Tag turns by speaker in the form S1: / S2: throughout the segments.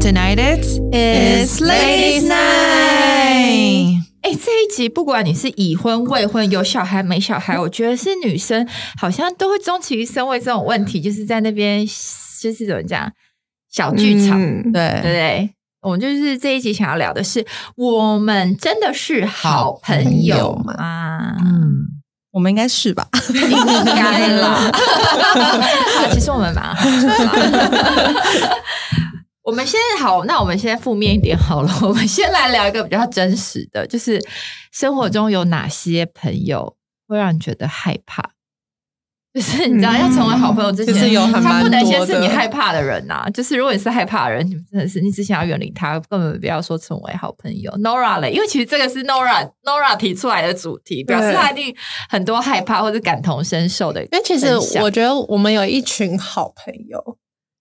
S1: Tonight it's
S2: It's Ladies'
S1: Night。
S2: 哎，这一集不管你是已婚、未婚、有小孩没小孩，我觉得是女生好像都会终其一生为这种问题，就是在那边就是怎么讲小剧场，
S3: 嗯
S2: 对不
S1: 对，
S2: 对？我们就是这一集想要聊的是，我们真的是好朋友吗？
S1: 嗯，
S3: 我们应该是吧？
S2: 应该啦。好其实我们蛮好的。我们先好，那我们先负面一点好了。我们先来聊一个比较真实的，就是生活中有哪些朋友会让你觉得害怕？就是你知道，
S3: 嗯
S2: 要成为好朋友之前，
S3: 有还蛮
S2: 他不能先是你害怕的人呐、就是如果你是害怕的人，你真的是你只想要远离他，根本不要说成为好朋友。Nora 嘞，因为其实这个是 Nora Nora 提出来的主题，表示他一定很多害怕或者感同身受的。
S3: 因为其实我觉得我们有一群好朋友，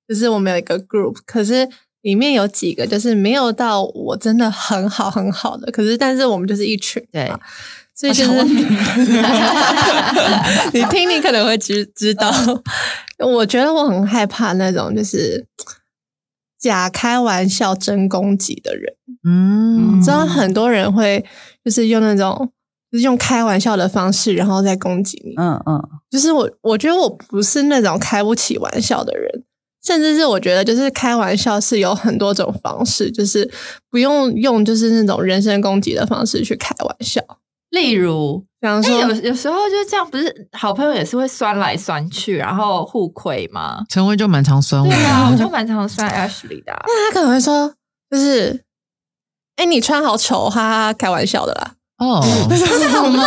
S3: 就是我们有一个 group，可是里面有几个就是没有到我真的很好很好的，可是但是我们就是一群，
S2: 对，
S3: 所以就是 你听你可能会知知道，我觉得我很害怕那种就是假开玩笑真攻击的人。
S1: 嗯
S3: 知道很多人会就是用那种就是用开玩笑的方式，然后再攻击你。
S1: 嗯嗯，
S3: 就是我，我觉得我不是那种开不起玩笑的人，甚至是我觉得就是开玩笑是有很多种方式，就是不用用就是那种人身攻击的方式去开玩笑。
S2: 例如，哎、
S3: 比方说，
S2: 有有时候就这样，不是好朋友也是会酸来酸去，然后互亏吗？
S1: 陈威就蛮常酸我
S2: 对啊，我，就蛮常酸 Ashley 的啊、
S3: 那他可能会说，就是，哎、你穿好丑，哈哈，开玩笑的啦。
S1: 哦，
S2: 好烂哦，这好烂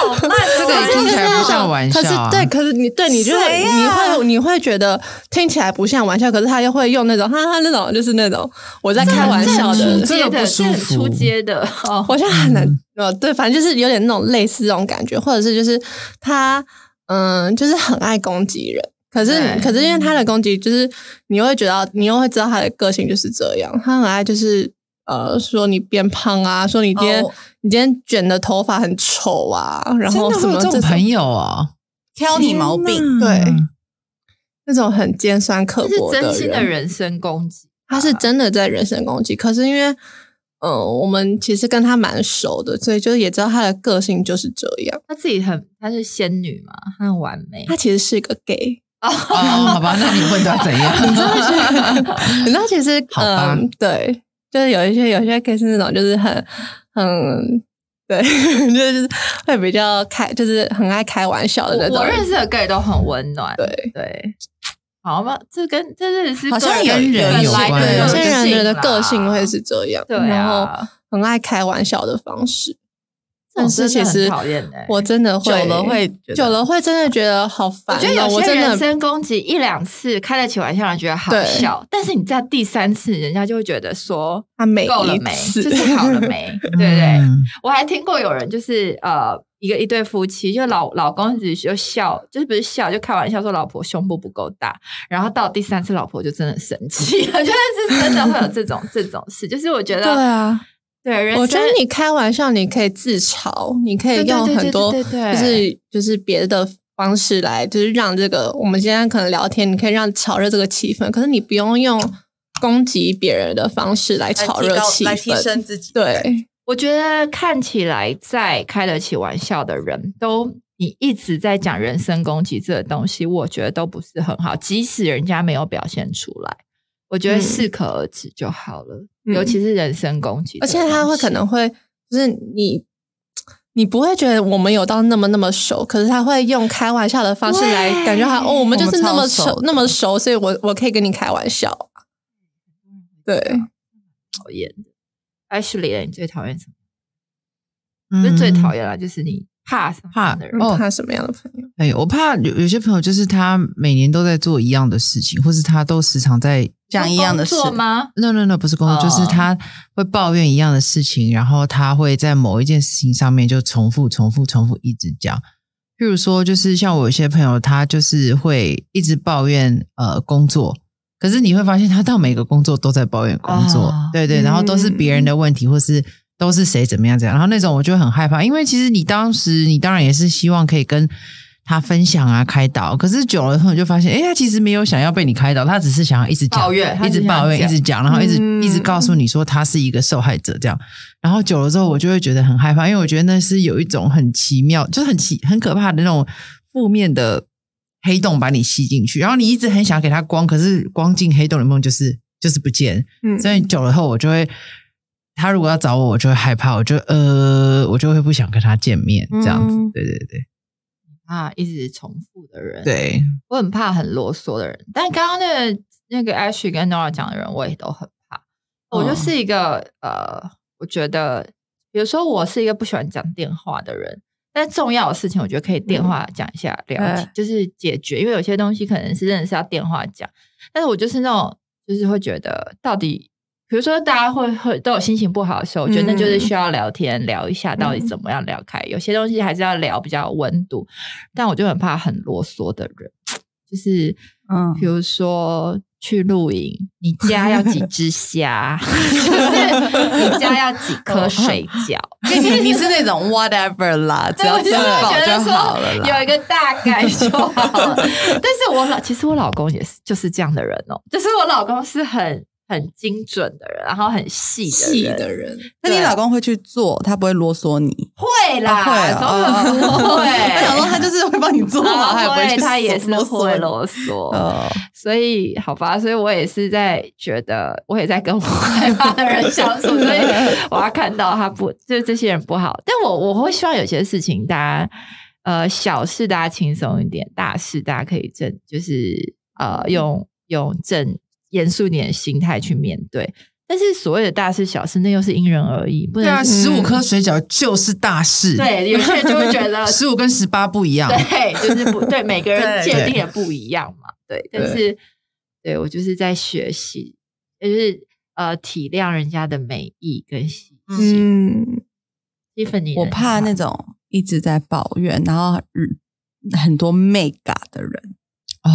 S2: 哦，
S1: 这个听起来不像玩笑啊。
S3: 可是对，可是你对你就会、你会你会觉得听起来不像玩笑，可是他又会用那种哈哈那种就是那种我在开玩笑的。
S2: 这很出，
S1: 这个
S2: 街的，
S1: 不舒服。
S2: 很出街的哦。
S3: 我现在很难呃，对，反正就是有点那种类似这种感觉，或者是就是他嗯，就是很爱攻击人。可是，可是因为他的攻击，就是你又会觉得，你又会知道他的个性就是这样。他很爱就是呃，说你变胖啊，说你今天、
S2: 哦
S3: 你今天卷的头发很丑啊，然后什么这
S1: 种朋友啊，
S4: 挑你毛病，
S3: 对
S1: 嗯
S3: 那种很尖酸刻薄
S2: 真心的
S3: 人，
S2: 身攻击，
S3: 他是真的在人身攻击。可是因为，嗯、我们其实跟他蛮熟的，所以就也知道他的个性就是这样。
S2: 他自己很，他是仙女嘛，她很完美。
S3: 他其实是一个 gay，
S1: 哦，好吧，那你问他怎样？
S3: 你知道，其实嗯，对，就是有一些有些 gay 是那种就是很很。对，就是会比较开，就是很爱开玩笑的那种。
S2: 我我认识的 gay 都很温暖，
S3: 对
S2: 对。好吧，这跟这真的是
S4: 好像有
S1: 跟人有
S3: 有些人的
S2: 啦
S3: 个性会是这样，
S2: 对
S3: 然后
S2: 啊，
S3: 很爱开玩笑的方式。但是其实
S2: 讨厌的
S3: 我真的会
S4: 久了会
S3: 久了会真的觉得好烦哦。
S2: 我觉得有些
S3: 我真的
S2: 人身攻击一两次开得起玩笑，人觉得好笑，但是你在第三次，人家就会觉得说
S3: 他没
S2: 够了没，就是好了没，对不对？
S1: 嗯
S2: 我还听过有人就是呃，一个一对夫妻，就老老公子就笑，就是不是笑，就开玩笑说老婆胸部不够大，然后到第三次老婆就真的生气了，就是真的会有这种这种事，就是我觉得
S3: 对
S2: 得
S3: 啊，
S2: 对人，
S3: 我觉得你开玩笑，你可以自嘲，你可以用很多就是就是别的方式来，就是让这个我们今天可能聊天，你可以让炒热这个气氛，可是你不用用攻击别人的方式来
S4: 来
S3: 炒热气氛
S4: 来提
S3: 氛。
S4: 升自己。
S3: 对，
S2: 我觉得看起来在开得起玩笑的人都。你一直在讲人身攻击这个东西，我觉得都不是很好。即使人家没有表现出来，我觉得
S3: 嗯
S2: 适可而止就好了。
S3: 嗯
S2: 尤其是人身攻击
S3: 而且他会可能会就是你。你不会觉得我们有到那么那么熟，可是他会用开玩笑的方式来感觉他哦，我们就是那么
S4: 熟
S3: 熟那么熟，所以我我可以跟你开玩笑。对，
S2: 讨厌的。Ashley，你最讨厌什么？不是最讨厌啦，就是你怕
S1: 怕
S2: 的人？
S1: 哦
S3: 他什么样的朋友？
S1: 哎，我怕有有些朋友就是他每年都在做一样的事情，或是他都时常在
S4: 讲一样的事
S2: 吗
S1: ？no no no 不是工作，
S2: 哦
S1: 就是他会抱怨一样的事情，然后他会在某一件事情上面就重复、重复、重复一直讲。譬如说，就是像我有些朋友，他就是会一直抱怨呃工作，可是你会发现他到每个工作都在抱怨工作，
S2: 哦
S1: 对对，然后都是别人的问题，或是都是谁怎么样怎样，然后那种我就很害怕，因为其实你当时你当然也是希望可以跟他分享啊、开导。可是久了之后，你就发现，哎，他其实没有想要被你开导，他只是想要一直
S2: 抱怨
S1: 一直抱怨，一直讲，然后一直、
S3: 嗯
S1: 一直告诉你说他是一个受害者这样。然后久了之后，我就会觉得很害怕，因为我觉得那是有一种很奇妙，就是很奇很可怕的那种负面的黑洞把你吸进去，然后你一直很想给他光，可是光进黑洞里面就是就是不见。
S3: 嗯
S1: 所以久了后，我就会，他如果要找我，我就会害怕，我就呃，我就会不想跟他见面，这样子。
S2: 嗯
S1: 对对对
S2: 怕，一直重复的人，，
S1: 对，
S2: 我很怕很啰嗦的人。但刚刚那个那个 Ashley 跟 Nora 讲的人，我也都很怕。我就是一个、呃，我觉得，比如说我是一个不喜欢讲电话的人，但重要的事情，我觉得可以电话讲一下，了解、就是解决。因为有些东西可能是真的是要电话讲，但是我就是那种，就是会觉得到底。比如说，大家会会都有心情不好的时候，我觉得那就是需要聊天、聊一下，到底怎么样聊开。有些东西还是要聊比较有温度，但我就很怕很啰嗦的人，就是
S4: 嗯。
S2: 比如说去露营，你家要几只虾，就是你家要几颗水饺，
S4: 你 你是那种 whatever 啦，只要吃饱
S2: 觉得
S4: 就好了
S2: 有一个大概就好了。但是我老其实我老公也是就是这样的人哦，就是我老公是很很精准的人，然后很细的
S3: 细
S2: 人，
S3: 的人，
S4: 那你老公会去做，他不会啰嗦你。
S2: 会啦，
S4: 会哦
S2: 怎么可能不会？
S4: 我想说他就是会帮你做好，他也不
S2: 会，他也是会啰嗦。
S4: 哦，
S2: 所以好吧，所以我也是在觉得，我也在跟我害怕的人相处，所以我要看到他不，就是这些人不好。但我我会希望有些事情，大家呃小事大家轻松一点，大事大家可以正，就是呃用用正严肃一点的心态去面对。但是所谓的大事小事，那又是因人而异，不能
S1: 对啊，十五颗水饺就是大事。，
S2: 对有些人就会觉得
S1: 十五跟十八不一样。
S2: 对，就是不对，每个人界定也不一样嘛。对，但是对我就是在学习，就是呃体谅人家的美意跟细心。
S3: 嗯
S2: ，Tiffany，
S4: 我怕那
S2: 种
S4: 种一直在抱怨，然后嗯很多媚嘎的人，
S1: 哦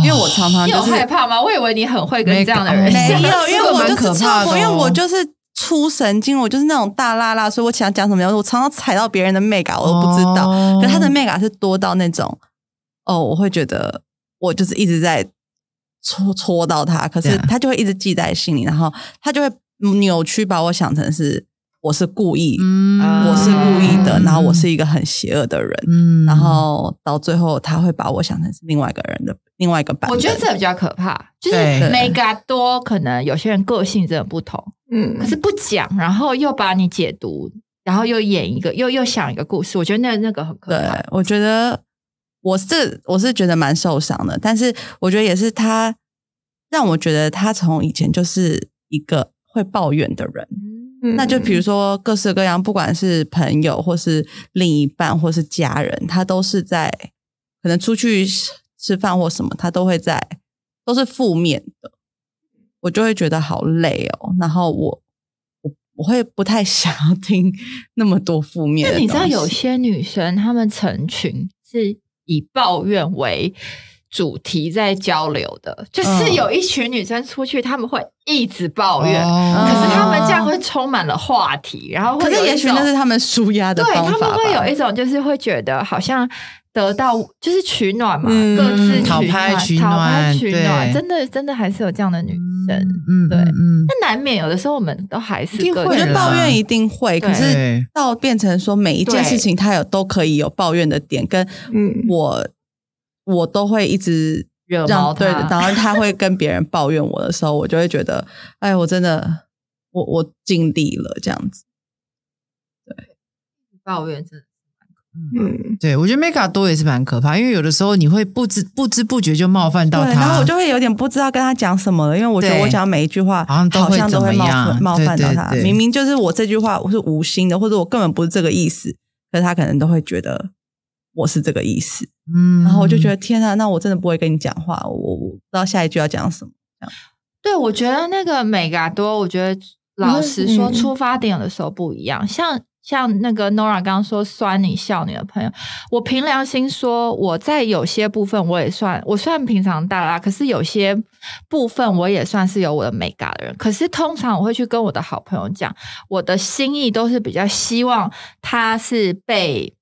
S4: 因为我常常
S2: 你有
S4: 就是
S2: 害怕吗？我以为你很会跟这样的人
S1: 没
S2: 相处。
S4: 没有，因为我就是因为我就是出神经，我就是那种大辣辣，所以我想讲什么，我常常踩到别人的媚嘎，我都不知道。
S1: 哦
S4: 可他的媚嘎是多到那种，哦，我会觉得我就是一直在戳戳到他，可是他就会一直记在心里，然后他就会扭曲把我想成是我是故意，
S1: 嗯
S4: 我是故意的，
S1: 嗯
S4: 然后我是一个很邪恶的人，
S1: 嗯
S4: 然后到最后他会把我想成是另外一个人的另外一个版本。
S2: 我觉得这比较可怕，就是
S1: 对
S2: mega 多，可能有些人个性真的不同，
S3: 嗯，
S2: 可是不讲，然后又把你解读，然后又演一个，又又想一个故事，我觉得那那个很可怕对。，
S4: 我觉得我是我是觉得蛮受伤的，但是我觉得也是他让我觉得他从以前就是一个会抱怨的人。
S3: 嗯
S4: 那就比如说各式各样，不管是朋友或是另一半或是家人，他都是在可能出去吃吃饭或什么，他都会在都是负面的，我就会觉得好累哦。然后我我我会不太 想要听那么多负面
S2: 你知道有些女生她们成群是以抱怨为主题在交流的，就是
S4: 嗯
S2: 有一群女生出去，她们会一直抱怨，
S1: 哦。
S2: 可是她们这样会充满了话题，然后会
S4: 可是也许那是他们舒压的
S2: 对
S4: 方法对。
S2: 他们会有一种就是会觉得好像得到就是取暖嘛，
S3: 嗯
S2: 各自
S1: 讨
S2: 取暖，
S1: 取
S2: 讨拍
S1: 暖
S2: 取暖，
S1: 对。
S2: 真的真的还是有这样的女生。
S1: 嗯
S2: 对。
S1: 嗯，
S2: 但难免有的时候我们都还是
S1: 一定会
S4: 我觉得抱怨一定会，可是到变成说每一件事情他有都可以有抱怨的点，跟
S3: 嗯。
S4: 我我都会一直
S2: 惹毛
S4: 让对，
S2: 他
S4: 然后他会跟别人抱怨我的时候，我就会觉得，哎，我真的我我尽力了这样子。对。
S2: 抱怨，真的
S3: 嗯。
S1: 对，我觉得 mega 多也是蛮可怕，因为有的时候你会不知不知不觉就冒犯到
S4: 对，
S1: 他，
S4: 然后我就会有点不知道跟他讲什么了，因为我觉得我讲每一句话
S1: 好像都会
S4: 好像都会冒犯冒犯到他。
S1: 对对对。
S4: 明明就是我这句话我是无心的，或者我根本不是这个意思，可是他可能都会觉得我是这个意思。
S1: 嗯
S4: 然后我就觉得天啊，那我真的不会跟你讲话，我我不知道下一句要讲什么。
S2: 对，我觉得那个美嘎多，我觉得老实说，
S3: 嗯
S2: 出发点有的时候不一样。像像那个 Nora 刚刚说酸你笑你的朋友，我凭良心说，我在有些部分我也算，我算平常大啦，可是有些部分我也算是有我的美嘎的人。可是通常我会去跟我的好朋友讲，我的心意都是比较希望他是被。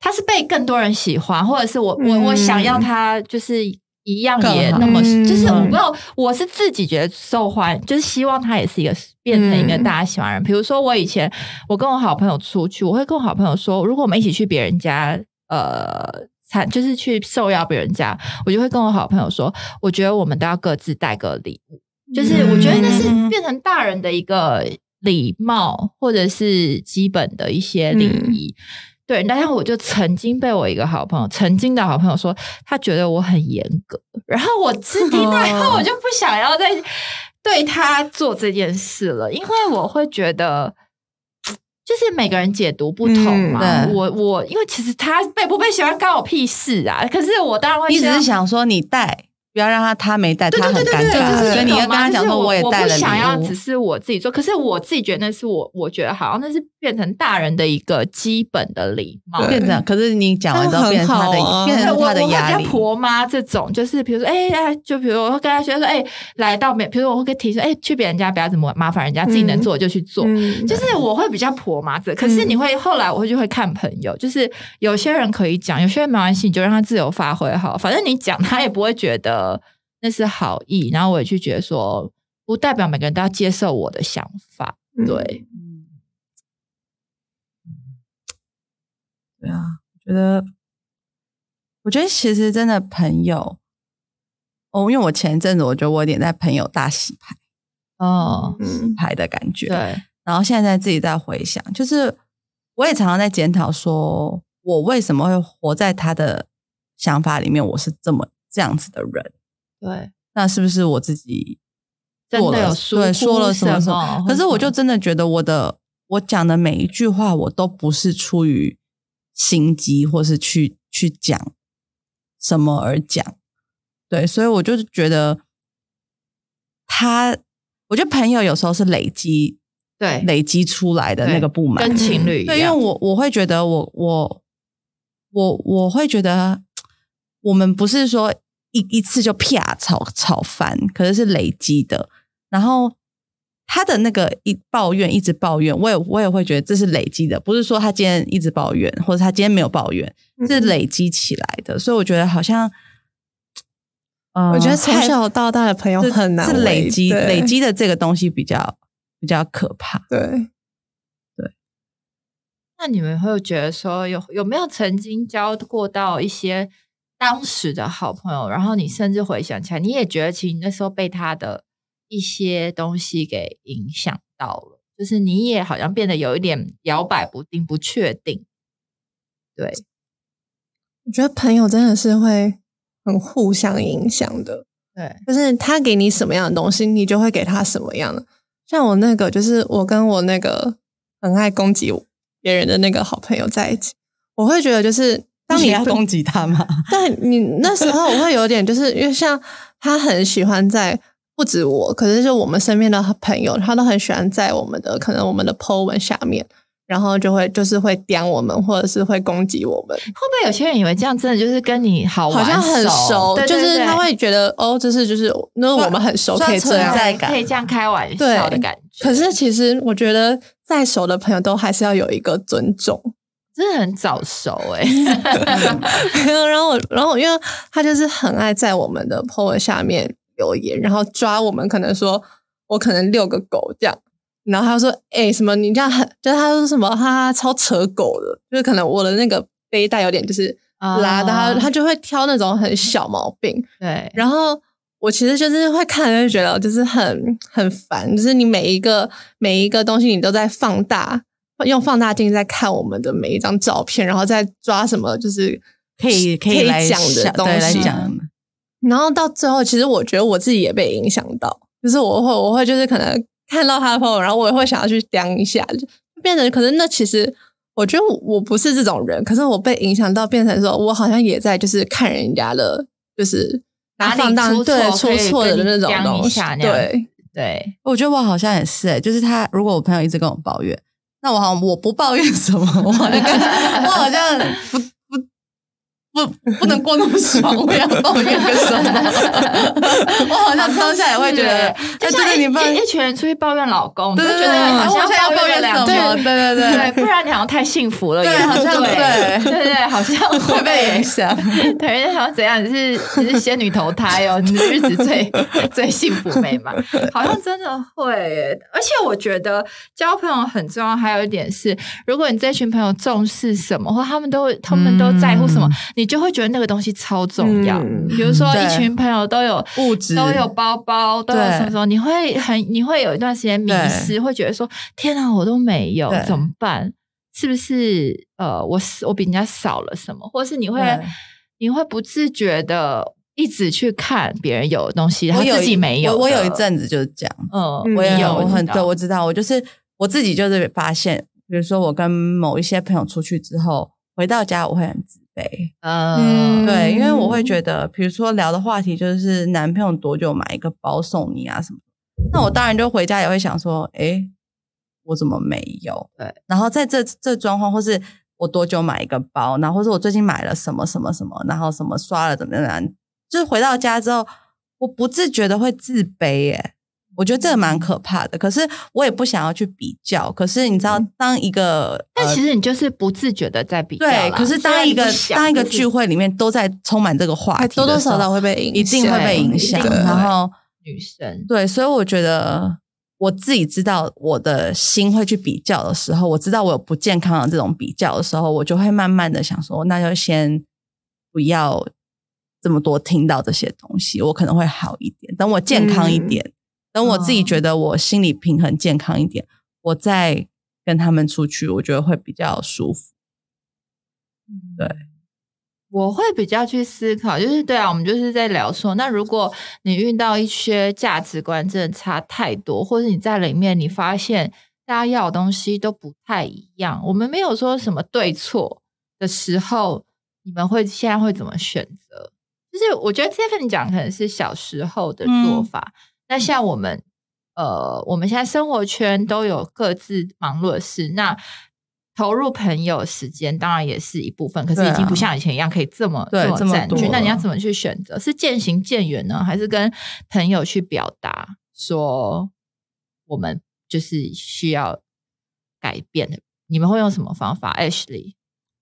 S2: 他是被更多人喜欢，或者是我我我
S3: 嗯
S2: 想要他就是一样也那么，
S3: 嗯
S2: 就是我不知道，我是自己觉得受欢，就是希望他也是一个变成一个
S3: 嗯
S2: 大家喜欢的人。比如说我以前我跟我好朋友出去，我会跟我好朋友说，如果我们一起去别人家，呃。餐就是去受邀别人家，我就会跟我好朋友说，我觉得我们都要各自带个礼物，就是我觉得那是
S3: 嗯
S2: 变成大人的一个礼貌，或者是基本的一些礼仪。对，然后我就曾经被我一个好朋友，曾经的好朋友说，他觉得我很严格，然后我是听到以后，我就不想要再对他做这件事了，因为我会觉得。就是每个人解读不同嘛，
S4: 嗯
S2: 我我因为其实他被不被喜欢关我屁事啊，可是我当然会
S4: 你只是想说你带，不要让他他没带，他很尴
S2: 对
S4: 尬，
S2: 就是
S4: 所以你要跟他讲说
S2: 我
S4: 也带了
S2: 不想要只。是我自己做，可是我自己觉得那是我，我觉得好像那是变成大人的一个基本的礼貌。
S4: 变成，可是你讲完之后变成他的变成他的压力。
S2: 比较婆妈这种，就是比如说，哎、哎，就比如我会跟他说，哎、来到别，比如我会跟提说，哎、去别人家不要怎么麻烦人家，自己能做就去做。
S3: 嗯
S2: 就是我会比较婆妈这，可是你会后来我会就会看朋友，就是有些人可以讲，有些人没关系，你就让他自由发挥好，反正你讲他也不会觉得那是好意，然后我也去觉得说，不代表每个人都要接受我的想法，
S3: 嗯
S2: 对，
S4: 嗯，对啊，我觉得，我觉得其实真的朋友，哦，因为我前一阵子我觉得我有点在朋友大洗牌
S2: 哦，
S3: 洗
S4: 牌的感觉，
S2: 对，
S4: 然后现在自己在回想，就是我也常常在检讨，说我为什么会活在他的想法里面，我是这么这样子的人，
S2: 对，
S4: 那是不是我自己
S2: 真
S4: 做了
S2: 的有疏
S4: 对说了什么什
S2: 什么
S4: 么？可是我就真的觉得我的我讲的每一句话，我都不是出于心机，或是去去讲什么而讲。对，所以我就是觉得他，我觉得朋友有时候是累积
S2: 对
S4: 累积出来的那个不满，
S2: 跟情侣一
S4: 对，因为，我我会觉得我我我我会觉得我们不是说一一次就啪吵吵翻，可是是累积的。然后他的那个一抱怨一直抱怨，我也我也会觉得这是累积的，不是说他今天一直抱怨，或者他今天没有抱怨，是累积起来的。所以我觉得好像，呃，
S3: 我觉得从小到大的朋友很难
S4: 是累积累积的这个东西比较比较可怕。
S3: 对，
S2: 那你们会觉得说有有没有曾经交过到一些当时的好朋友，然后你甚至回想起来，你也觉得其实你那时候被他的一些东西给影响到了，就是你也好像变得有一点摇摆不定、不确定。对，
S3: 我觉得朋友真的是会很互相影响的。
S2: 对，
S3: 就是他给你什么样的东西，你就会给他什么样的。像我那个，就是我跟我那个很爱攻击别人的那个好朋友在一起，我会觉得就是当你
S4: 要攻击他吗？
S3: 但你 那时候我会有点，就是因为像他很喜欢在不止我，可是就我们身边的朋友，他都很喜欢在我们的可能我们的 po 文下面，然后就会就是会刁我们，或者是会攻击我们，
S2: 会不会有些人以为这样真的就是跟你好玩
S3: 好像很熟，
S2: 对对对
S3: 就是他会觉得哦，这是就是那我们很熟，可以这样
S2: 可以这样开玩笑的感觉。
S3: 可是其实我觉得再熟的朋友都还是要有一个尊重。
S2: 真的很早熟哎、
S3: 然后我，然后因为他就是很爱在我们的 po 文下面留言，然后抓我们，可能说我可能遛个狗这样，然后他说，哎、什么你这样很，就是他说什么，他超扯狗的，就是可能我的那个背带有点就是拉的，他他就会挑那种很小毛病，
S2: 对，
S3: 然后我其实就是会看就觉得就是很很烦，就是你每一个每一个东西你都在放大，用放大镜在看我们的每一张照片，然后再抓什么就是
S4: 可以可
S3: 可以
S4: 来
S3: 讲的东西。然后到最后，其实我觉得我自己也被影响到，就是我会我会就是可能看到他的朋友，然后我也会想要去刁一下，就变成可是那其实。我觉得我我不是这种人，可是我被影响到，变成说我好像也在就是看人家的，就是
S2: 拿
S3: 放大对出错的那种东西对，
S2: 对，
S4: 我觉得我好像也是、欸，就是他如果我朋友一直跟我抱怨，那我好我不抱怨什么，我好像 我好像不不不能过那么爽，我要抱怨个什么？我好像当下也会觉得，
S2: 就像
S4: 你不能
S2: 一一群人出去抱怨老公，你
S4: 对
S2: 觉得
S4: 对，
S2: 好像
S4: 要抱怨
S2: 两
S4: 什么？
S2: 句
S4: 对对对
S2: 对，不然你好像太幸福了，也
S4: 对好像
S2: 对
S4: 对
S2: 对对，好像
S4: 会被影响。
S2: 对，好像怎样？你是你是仙女投胎哦，你的日子最最幸福美满，好像真的会。而且我觉得交朋友很重要，还有一点是，如果你这群朋友重视什么，或他们都他们都在乎什么，
S1: 嗯
S2: 你就会觉得那个东西超重要。
S3: 嗯。
S2: 比如说，一群朋友都有
S4: 物质。
S2: 都有包包，都有什么什么，你会很你会有一段时间迷失，会觉得说：天啊，我都没有，怎么办？是不是呃，我我比人家少了什么，或是你会你会不自觉的一直去看别人有的东西，他
S4: 我有
S2: 自己没有的。
S4: 我我有一，阵子就是这样，
S2: 嗯，
S3: 嗯
S4: 我也
S2: 有
S4: 我很对，我知道，我就是我自己就是发现，比如说我跟某一些朋友出去之后，回到家我会很自卑，
S2: 嗯，
S4: 对，因为我会觉得，比如说聊的话题就是男朋友多久买一个包送你啊什么，那我当然就回家也会想说，诶，我怎么没有？
S2: 对，
S4: 然后在这这状况，或是我多久买一个包，然后或是我最近买了什么什么什么，然后什么刷了怎么样，就是回到家之后，我不自觉的会自卑耶。我觉得这个蛮可怕的，可是我也不想要去比较。可是你知道，当一个
S2: 但
S4: 呃
S2: 其实你就是不自觉的在比较啦，
S4: 对，可是当一个当一个聚会里面都在充满这个话
S3: 还
S4: 题
S3: 多多少少会被影，
S4: 一定会被影响。然后
S2: 女生，
S4: 对，所以我觉得我自己知道我的心会去比较的时候，我知道我有不健康的这种比较的时候，我就会慢慢的想说，那就先不要这么多听到这些东西，我可能会好一点。等我健康一
S3: 嗯
S4: 点，等我自己觉得我心理平衡健康一点，我再跟他们出去，我觉得会比较舒服。对
S2: 我会比较去思考，就是对啊，我们就是在聊说，那如果你遇到一些价值观真的差太多，或者你在里面你发现大家要的东西都不太一样，我们没有说什么对错的时候，你们会现在会怎么选择？就是我觉得 Tiffany 讲可能是小时候的做法，那像我们呃，我们现在生活圈都有各自忙碌的事，那投入朋友时间当然也是一部分，可是已经不像以前一样可以这么
S4: 对这么
S2: 占据。那你要怎么去选择？是渐行渐远呢，还是跟朋友去表达说我们就是需要改变的？你们会用什么方法？Ashley，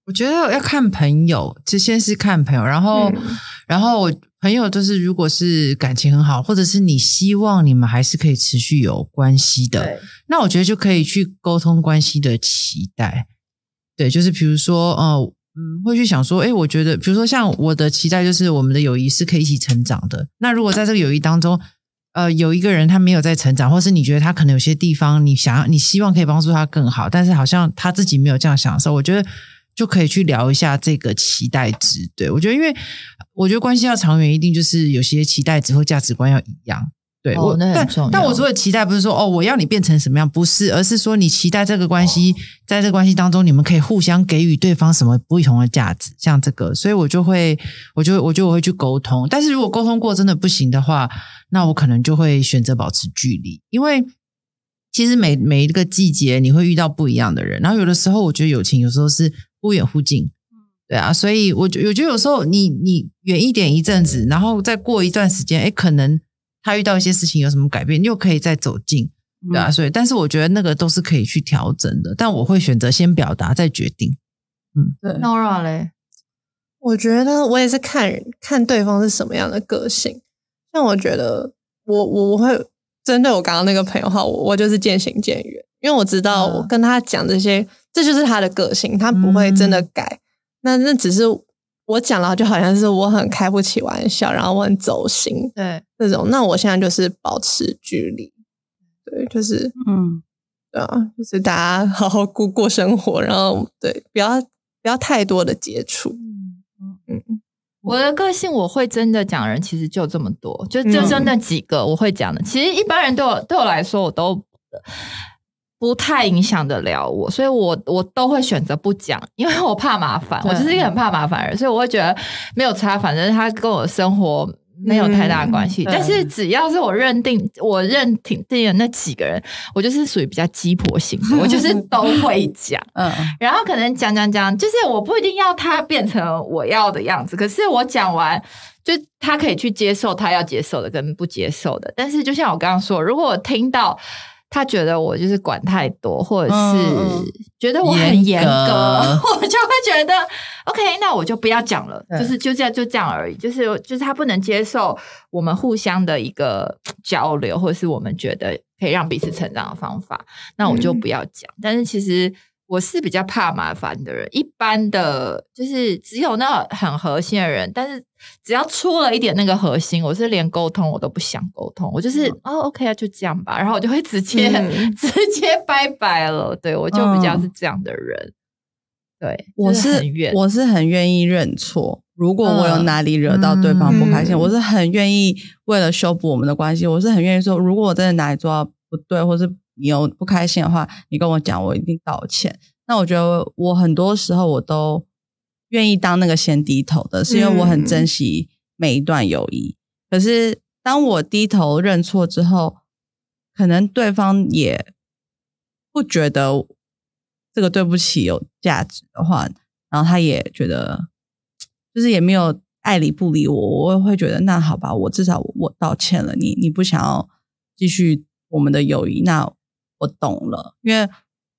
S1: 我觉得要看朋友，就先是看朋友，然后，
S3: 嗯
S1: 然后朋友就是如果是感情很好，或者是你希望你们还是可以持续有关系的，那我觉得就可以去沟通关系的期待。对，就是比如说，呃，嗯，会去想说，诶，我觉得，比如说像我的期待就是我们的友谊是可以一起成长的。那如果在这个友谊当中，呃，有一个人他没有在成长，或是你觉得他可能有些地方你想要，你希望可以帮助他更好，但是好像他自己没有这样想的时候，我觉得就可以去聊一下这个期待值。对我觉得，因为我觉得关系要长远，一定就是有些期待值或价值观要一样。对、
S2: 哦
S1: 我，但但我说的期待不是说哦，我要你变成什么样，不是，而是说你期待这个关系，在这个关系当中，你们可以互相给予对方什么不同的价值，像这个，所以我就会，我就我就我会去沟通。但是如果沟通过真的不行的话，那我可能就会选择保持距离，因为其实每每一个季节你会遇到不一样的人，然后有的时候我觉得友情有时候是忽远忽近。对啊，所以我觉我觉得有时候你你远一点一阵子，然后再过一段时间，哎，可能他遇到一些事情有什么改变，又可以再走近，对啊，所以但是我觉得那个都是可以去调整的，但我会选择先表达再决定。
S4: 嗯对
S2: Nora 嘞，
S3: 我觉得我也是看人看对方是什么样的个性。像我觉得我我我会针对我刚刚那个朋友的话，我我就是渐行渐远，因为我知道
S2: 嗯
S3: 我跟他讲这些，这就是他的个性，他不会真的改。那那只是我讲了，就好像是我很开不起玩笑，然后我很走心
S2: 对，
S3: 这种。那我现在就是保持距离，对，就是
S4: 嗯，
S3: 对啊，就是大家好好过过生活，然后对，不要不要太多的接触。
S2: 嗯我的个性我会真的讲人，其实就这么多，就就
S3: 嗯
S2: 就那几个我会讲的。其实一般人对我对我来说，我都不太影响得了我，所以我我都会选择不讲，因为我怕麻烦。我就是一个很怕麻烦的人，所以我会觉得没有差，反正他跟我生活没有太大的关系。
S4: 嗯
S2: 但是只要是我认定我认定定的那几个人，我就是属于比较鸡婆型的，我就是都会讲。
S4: 嗯，
S2: 然后可能讲讲讲，就是我不一定要他变成我要的样子，可是我讲完，就他可以去接受他要接受的跟不接受的。但是就像我刚刚说，如果我听到他觉得我就是管太多，或者是觉得我很严格 我就会觉得 OK，那我就不要讲了，就是就这样就这样而已。就是就是他不能接受我们互相的一个 交流，或者是我们觉得可以让彼此成长的方法，那我就不要讲。但是其实我是比较怕麻烦的人，一般的就是只有那很核心的人，但是只要出了一点那个核心，我是连沟通我都不想沟通，我就是、哦 OK 啊，就这样吧，然后我就会直接、
S3: 嗯
S2: 直接拜拜了。对我就比较是这样的人。对，
S4: 我
S2: 就是很，
S4: 我是很愿意认错。如果我有
S2: 嗯
S4: 哪里惹到对方不开心，
S3: 嗯
S4: 我是很愿意为了修补我们的关系，我是很愿意说，如果我真的哪里做到不对，或是你有不开心的话，你跟我讲，我一定道歉。那我觉得我很多时候我都愿意当那个先低头的，是因为我很珍惜每一段友谊。可是当我低头认错之后，可能对方也不觉得这个对不起有价值的话，然后他也觉得就是也没有爱理不理我，我会觉得那好吧，我至少我道歉了，你你不想要继续我们的友谊，那我懂了，因为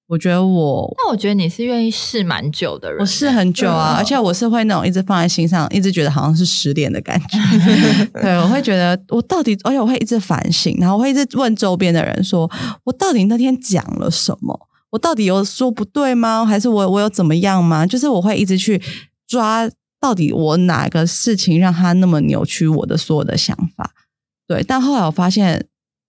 S4: 我觉得我
S2: 那我觉得你是愿意试蛮久的人，
S4: 我试很久啊，
S2: 嗯
S4: 而且我是会那种一直放在心上，一直觉得好像是失恋的感觉。对，我会觉得我到底，而且我会一直反省，然后我会一直问周边的人说，我到底那天讲了什么？我到底有说不对吗？还是我我有怎么样吗？就是我会一直去抓，到底我哪个事情让他那么扭曲我的所有的想法？对，但后来我发现，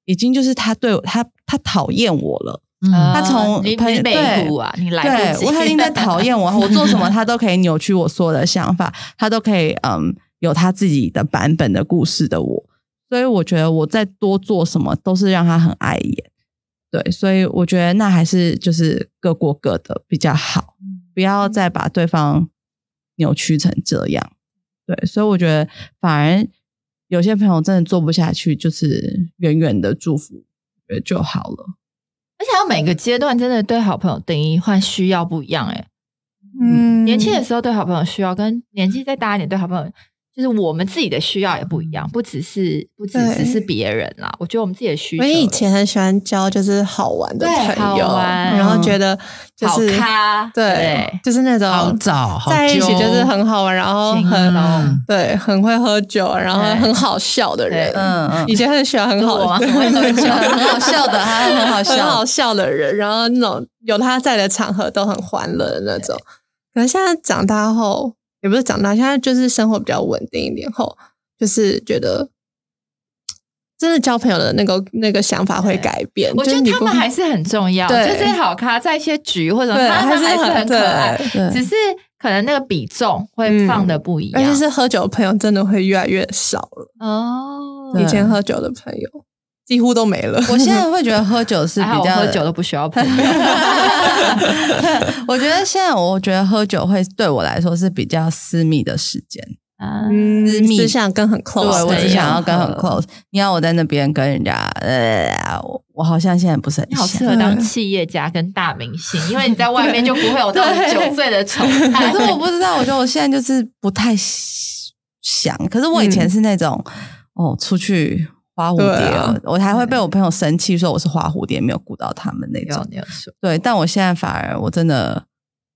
S4: 已经就是他对我他他讨厌我了。
S1: 嗯
S4: 他从
S2: 你
S4: 朋友
S2: 你北湖啊，你来不及，
S4: 对我他已经在讨厌我，我做什么他都可以扭曲我所有的想法，他都可以嗯有他自己的版本的故事的我，所以我觉得我再多做什么都是让他很碍眼。对，所以我觉得那还是就是各过各的比较好，不要再把对方扭曲成这样。对，所以我觉得反而有些朋友真的做不下去，就是远远的祝福，就好了。
S2: 而且要每个阶段真的对好朋友定义换需要不一样哎、
S3: 嗯
S2: 年轻的时候对好朋友需要，跟年纪再大一点对好朋友，就是我们自己的需要也不一样，不只是不只只是别人啦。我觉得我们自己的需求，
S3: 我以前很喜欢交就是好玩的朋友，
S2: 好玩
S3: 然后觉得就是
S2: 咖，
S3: 对
S2: 对，
S3: 就是那种
S1: 好找好
S3: 在一起就是很好玩，然后很
S2: 松
S3: 对很会喝酒，然后很好笑的人。
S4: 嗯嗯
S3: 以前很喜欢很好
S2: 玩很 会喝酒
S4: 很好笑的，他很好笑，
S3: 很好笑的人，然后那种有他在的场合都很欢乐的那种。可能现在长大后，也不是长大，现在就是生活比较稳定一点后，就是觉得真的交朋友的那个那个想法会改变。
S2: 我觉得他们还是很重要，
S3: 对
S2: 就是好咖在一些局或者
S3: 对
S2: 他们还是
S3: 很
S2: 很可爱，只是可能那个比重会放的不一样。
S3: 而且是喝酒的朋友真的会越来越少了。
S2: 哦，
S3: 以前喝酒的朋友几乎都没了。
S4: 我现在会觉得喝酒是 比较
S2: 喝酒都不需要朋友。
S4: 我觉得现在我觉得喝酒会对我来说是比较私密的时间，
S2: 啊
S3: 嗯，
S4: 私
S3: 想跟很 close，
S4: 对我只想要跟很 close。你要我在那边跟人家，呃，我我好像现在不是很
S2: 你好适
S4: 想。
S2: 合当企业家跟大明星，因为你在外面就不会有那种酒醉的丑态。
S4: 可是我不知道，我觉得我现在就是不太想。可是我以前是那种、哦，出去花蝴蝶我还会被我朋友生气，说我是花蝴蝶，没有顾到他们那种。
S2: 你有说，
S4: 对，但我现在反而我真的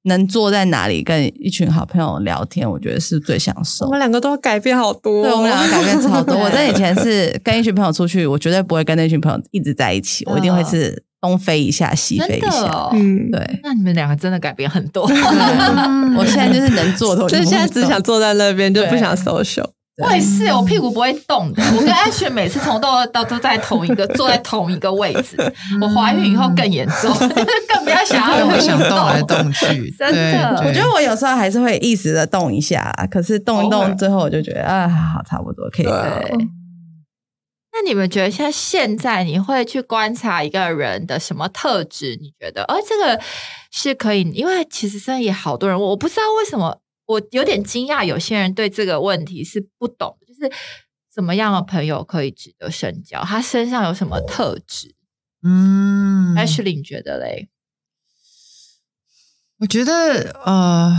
S4: 能坐在哪里跟一群好朋友聊天，我觉得是最享受
S3: 我。们两个都要改变好多哦。
S4: 对我们两个改变超多。我在以前是跟一群朋友出去，我绝对不会跟那群朋友一直在一起，我一定会是东飞一下西飞一下。
S2: 哦，
S3: 嗯，
S4: 对，
S2: 那你们两个真的改变很多。
S4: 我现在就是能做的，
S3: 就是现在只想坐在那边，就不想 social。
S2: 我也是，我屁股不会动的。我跟安雪每次从头到到都在同一个坐在同一个位置。我怀孕以后更严重，更不要想要
S1: 对我想
S2: 运
S1: 动来动去，
S2: 真的
S4: 我觉得我有时候还是会一时的动一下，可是动一动，最后我就觉得啊，好，差不多可以
S3: 对
S4: 了。
S2: 那你们觉得像现在你会去观察一个人的什么特质？你觉得，而这个是可以，因为其实真的也好多人问，我不知道为什么，我有点惊讶，有些人对这个问题是不懂，就是什么样的朋友可以值得深交？他身上有什么特质、
S1: 嗯
S2: a s h l e y 你觉得嘞？
S1: 我觉得呃，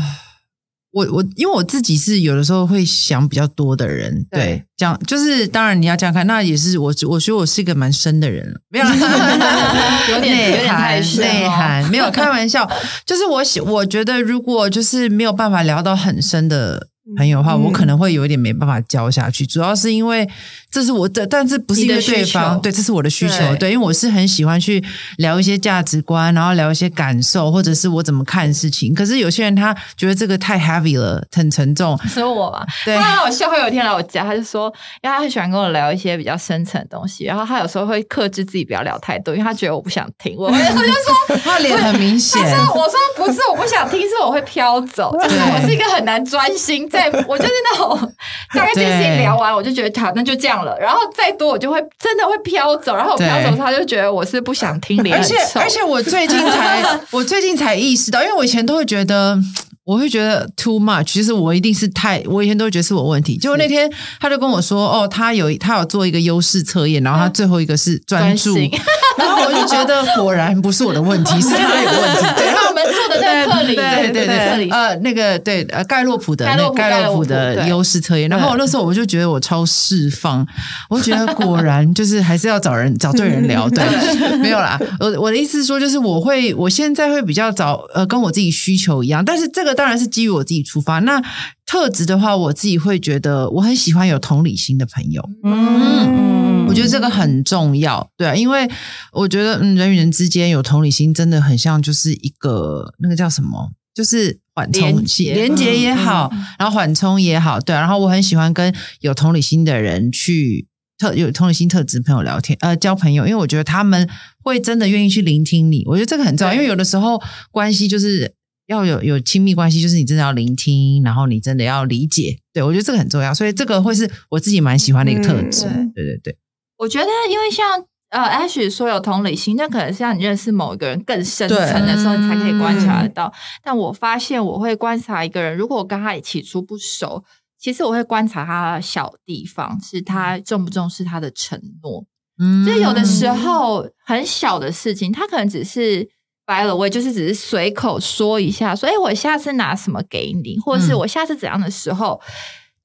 S1: 我我因为我自己是有的时候会想比较多的人，
S2: 对
S1: 对，讲就是当然你要这样看，那也是我我觉得我是一个蛮深的人了，没有啦
S2: 有点 有点
S1: 内涵
S2: 太深哦
S1: 内涵，没有开玩笑，就是我喜我觉得如果就是没有办法聊到很深的。朋友的话，
S3: 嗯
S1: 我可能会有一点没办法教下去，主要是因为这是我的，但是不是因为对方对，这是我的需求，
S2: 对
S1: 对，因为我是很喜欢去聊一些价值观，然后聊一些感受，或者是我怎么看事情。可是有些人他觉得这个太 heavy 了，很沉重，
S2: 说我嘛，
S1: 对
S2: 他很好笑。他有一天来我家，他就说，因为他很喜欢跟我聊一些比较深层的东西，然后他有时候会克制自己不要聊太多，因为他觉得我不想听。我 我就说，
S1: 他脸很明显。
S2: 他说：“我说不是，我不想听，是我会飘走。就是我是一个很难专心，在 我就是那种大概这件事情聊完，我就觉得好，那就这样了。然后再多，我就会真的会飘走。然后我飘走，他就觉得我是不想听，脸
S1: 而且。而且我最近才 我最近才意识到，因为我以前都会觉得。我会觉得 too much，就是我一定是太，我以前都会觉得是我问题。结果那天他就跟我说，哦，他有他有做一个优势测验，然后他最后一个是专注。然后我就觉得果然不是我的问题，是他有问题。对，
S2: 然后我们做的那个克里，
S1: 对对对呃，那个对呃盖洛普的
S2: 盖洛普
S1: 的优势测验，然后那时候我就觉得我超释放，我觉得果然就是还是要找人找对人聊，对，没有啦，我我的意思是说，就是我会我现在会比较找呃跟我自己需求一样，但是这个当然是基于我自己出发。那特质的话，我自己会觉得我很喜欢有同理心的朋友，
S4: 嗯。
S1: 我觉得这个很重要，对啊，因为我觉得嗯，人与人之间有同理心，真的很像就是一个那个叫什么，就是缓冲
S2: 连
S1: 器，连接也好，然后缓冲也好，对啊、然后我很喜欢跟有同理心的人去特有同理心特质朋友聊天，呃，交朋友，因为我觉得他们会真的愿意去聆听你，我觉得这个很重要，因为有的时候关系就是。要有有亲密关系，就是你真的要聆听，然后你真的要理解，对我觉得这个很重要，所以这个会是我自己蛮喜欢的一个特质，
S3: 嗯
S1: 对对对。
S2: 我觉得，因为像呃，Ash 说有同理心，那可能是让你认识某一个人更深层的时候，你才可以观察得到。但我发现，我会观察一个人，如果我跟他起初不熟，其实我会观察他的小地方，是他重不重视他的承诺。
S1: 嗯
S2: 就有的时候很小的事情，他可能只是 by the way，就是只是随口说一下，说：“哎，我下次拿什么给你，或者是
S1: 嗯
S2: 我下次怎样的时候。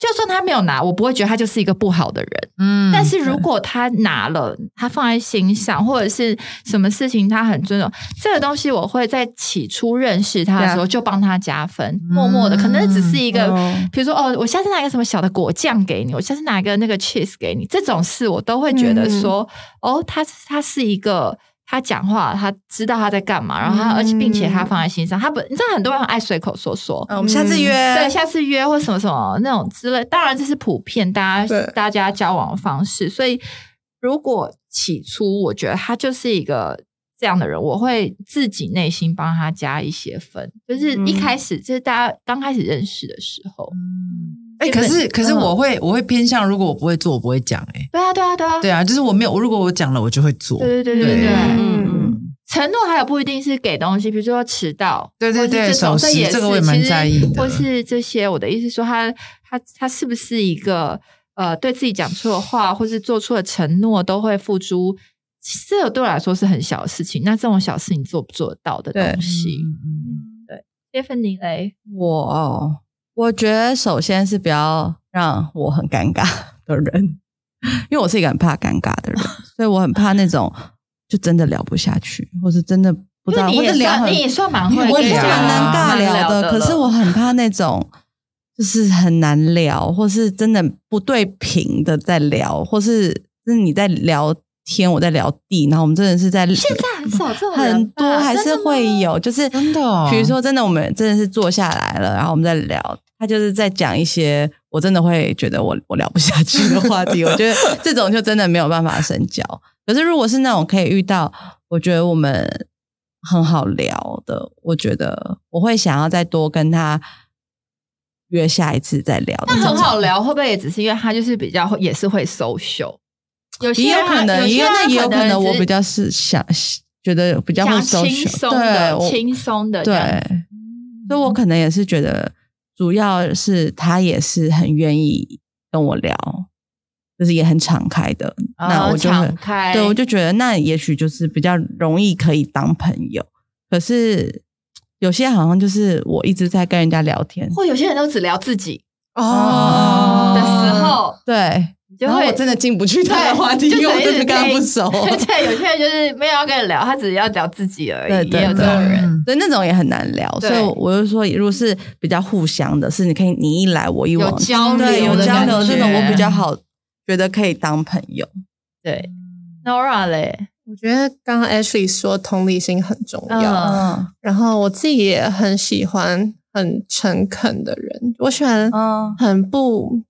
S2: 就算他没有拿，我不会觉得他就是一个不好的人。
S1: 嗯
S2: 但是如果他拿了，他放在心上，或者是什么事情他很尊重，这个东西我会在起初认识他的时候就帮他加分，默默的，可能只是一个，
S4: 哦
S2: 比如说哦，我下次拿一个什么小的果酱给你，我下次拿一个那个 cheese 给你，这种事我都会觉得说，哦，他他是一个。他讲话，他知道他在干嘛，然后他，而且并且他放在心上。他不，你知道很多人很爱随口说说，
S4: 嗯我们下次约，
S2: 对，下次约或什么什么那种之类，当然这是普遍大家大家交往的方式。所以，如果起初我觉得他就是一个这样的人，我会自己内心帮他加一些分，就是一开始、就是大家刚开始认识的时候。
S1: 可是可是
S2: 嗯
S1: 我会我会偏向，如果我不会做，我不会讲、哎，
S2: 对啊，对啊，对啊，
S1: 对啊，就是我没有，我如果我讲了，我就会做。
S2: 对对对对对。
S3: 嗯
S1: 嗯，
S2: 承诺还有不一定是给东西，比如说迟到，
S1: 对对对
S2: 这种
S1: 守时
S2: 这也是
S1: 这个我也蛮在意的。
S2: 或是这些，我的意思说他他他是不是一个呃对自己讲错的话，或是做出的承诺都会付诸，这个对我来说是很小的事情。那这种小事你做不做得到的东西。
S1: 嗯嗯
S2: ？Stephanie 嘞，
S4: 我哦，我觉得首先是不要让我很尴尬 的人，因为我是一个很怕尴尬的人，所以我很怕那种就真的聊不下去，或是真的不知道，或者聊
S2: 你也算蛮会
S4: 我是蛮能尬聊的，
S2: 的，
S4: 可是我很。怕那种就是很难聊，或是真的不对频的在聊，或是就是你在聊天，我在聊地，然后我们真的是在
S2: 现在很少这种
S4: 很多
S2: 吧
S4: 还是会有，就是
S1: 真的哦
S4: 比如说真的，我们真的是坐下来了，然后我们在聊，他就是在讲一些我真的会觉得我我聊不下去的话题，我觉得 这种就真的没有办法深交。可是如果是那种可以遇到，我觉得我们很好聊的，我觉得我会想要再多跟他约下一次再聊
S2: 那。很好聊，会不会也只是因为他就是比较，也是会 social？有些
S4: 也有可能，
S2: 有些人
S4: 因为那也有可能我比较是想觉得比较会
S2: 讲轻
S4: social，
S2: 松
S4: 对
S2: 轻松的
S4: 对。，所以我可能也是觉得，主要是他也是很愿意跟我聊，就是也很敞开的，那
S2: 哦
S4: 我就会
S2: 敞开。
S4: 对我就觉得那也许就是比较容易可以当朋友。可是有些好像就是我一直在跟人家聊天，
S2: 或有些人都只聊自己
S3: 哦
S2: 的时候，
S4: 对，
S2: 你就会
S4: 然后我真的进不去他的话题，因为我真的跟他不
S2: 就
S4: 熟。
S2: 对，有些人就是没有要跟你聊，他只是要聊自己而已，
S4: 对对
S2: 也有这种人。
S1: 嗯
S4: 所以那种也很难聊，
S2: 对
S4: 所以我就说，如果是比较互相的，是你可以你一来我一往，
S2: 有交流
S4: 对有
S2: 的
S4: 交流，这种我比较好，觉得可以当朋友。
S2: 对，Nora 嘞，
S3: 我觉得刚刚 Ashley 说同理心很重要，然后我自己也很喜欢很诚恳的人，我喜欢
S4: 嗯
S3: 很不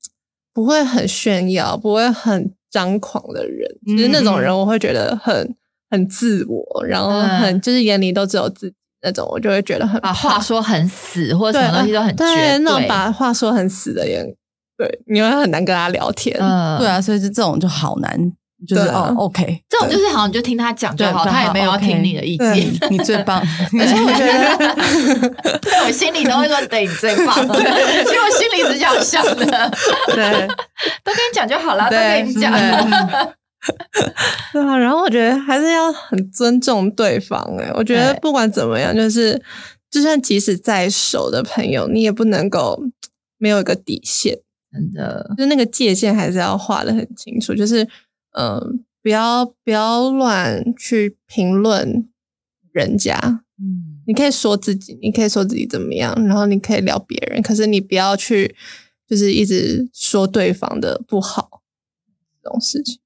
S3: 不会很炫耀，不会很张狂的人，
S4: 嗯
S3: 就是那种人我会觉得很很自我，然后
S2: 嗯。
S3: 很就是眼里都只有自己那种，我就会觉得很
S2: 把话说很死，或者
S3: 对
S2: 什么东西都很绝
S3: 对，那种把话说很死的人，对，你会很难跟他聊天。
S2: 嗯。
S4: 对，啊，所以就这种就好难，就是哦，OK，
S2: 这种就是好像你就听他讲就好，他也没有要听你的意
S3: 对
S2: 见。
S4: 你最棒。
S3: 而且我觉得，
S2: 对我心里都会说对你最棒，其实我心里是这样想的，
S3: 对
S2: 都跟你讲就好了，都
S4: 对
S2: 跟你讲。
S3: 对啊，然后我觉得还是要很尊重对方、欸。我觉得不管怎么样，就是就算即使再熟的朋友，你也不能够没有一个底线，
S2: 真的，
S3: 就是那个界限还是要画的很清楚。就是嗯、呃不要不要乱去评论人家。
S2: 嗯，
S3: 你可以说自己，你可以说自己怎么样，然后你可以聊别人，可是你不要去就是一直说对方的不好这种事情。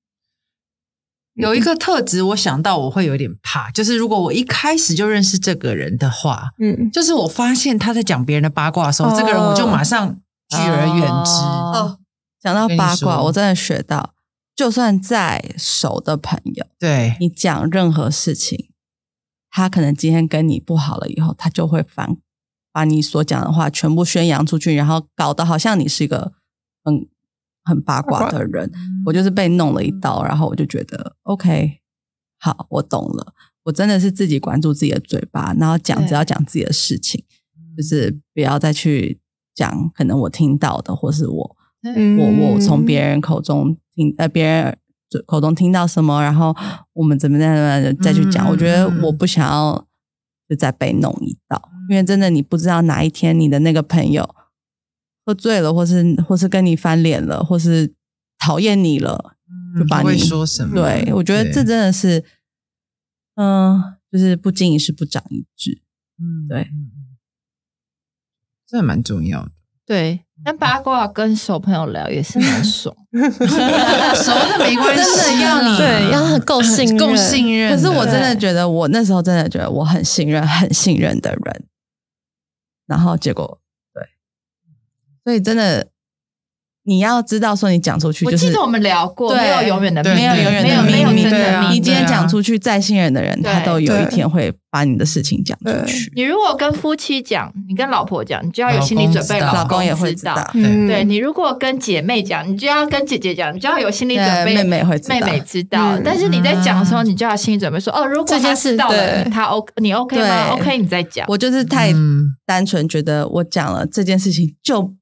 S1: 有一个特质，我想到我会有点怕，就是如果我一开始就认识这个人的话，
S3: 嗯，
S1: 就是我发现他在讲别人的八卦的时候，
S3: 哦
S1: 这个人我就马上拒而远之。
S2: 哦
S4: 讲到八卦，我真的学到，就算再熟的朋友，
S1: 对，
S4: 你讲任何事情，他可能今天跟你不好了以后，他就会反把你所讲的话全部宣扬出去，然后搞得好像你是一个很很八卦的人。我就是被弄了一刀，然后我就觉得 OK，好，我懂了。我真的是自己管住自己的嘴巴，然后讲只要讲自己的事情，就是不要再去讲可能我听到的，或是我
S3: 嗯
S4: 我我从别人口中听呃别人口中听到什么，然后我们怎么样怎么样再去讲。
S1: 嗯
S4: 我觉得我不想要就再被弄一道，因为真的你不知道哪一天你的那个朋友喝醉了，或是或是跟你翻脸了，或是讨厌你了，就把
S1: 嗯会
S4: 你
S1: 说什么？
S4: 对我觉得这真的是，嗯、就是不经一事不长一智。
S1: 嗯
S4: 对
S1: 这还蛮重要的。
S2: 对，但八卦跟熟朋友聊也是蛮爽。
S1: 熟的没关系，
S4: 真的要你。
S3: 对，要很够信任，
S1: 够信任。
S4: 可是我真的觉得，我那时候真的觉得我很信任、很信任的人，然后结果对，所以真的你要知道，说你讲出去就是
S2: 我记得我们聊过，没有永远的秘密，
S4: 没有永远
S2: 没有
S4: 的。你今天讲出去，再信任的人，他都有一天会把你的事情讲出去。
S2: 你如果跟夫妻讲，你跟老婆讲，你就要有心理准备，
S1: 老公
S4: 老公也会
S2: 知道。
S3: 嗯
S2: 对你如果跟姐妹讲，你就要跟姐姐讲，你就要有心理准备，
S4: 对妹妹会知道
S2: 妹妹知道。
S3: 嗯
S2: 但是你在讲的时候，你就要心理准备说，哦，如果他
S3: 这件事
S2: 知道了，他 O 你 OK 吗？OK，你再讲。
S4: 我就是太
S1: 嗯
S4: 单纯，觉得我讲了这件事情就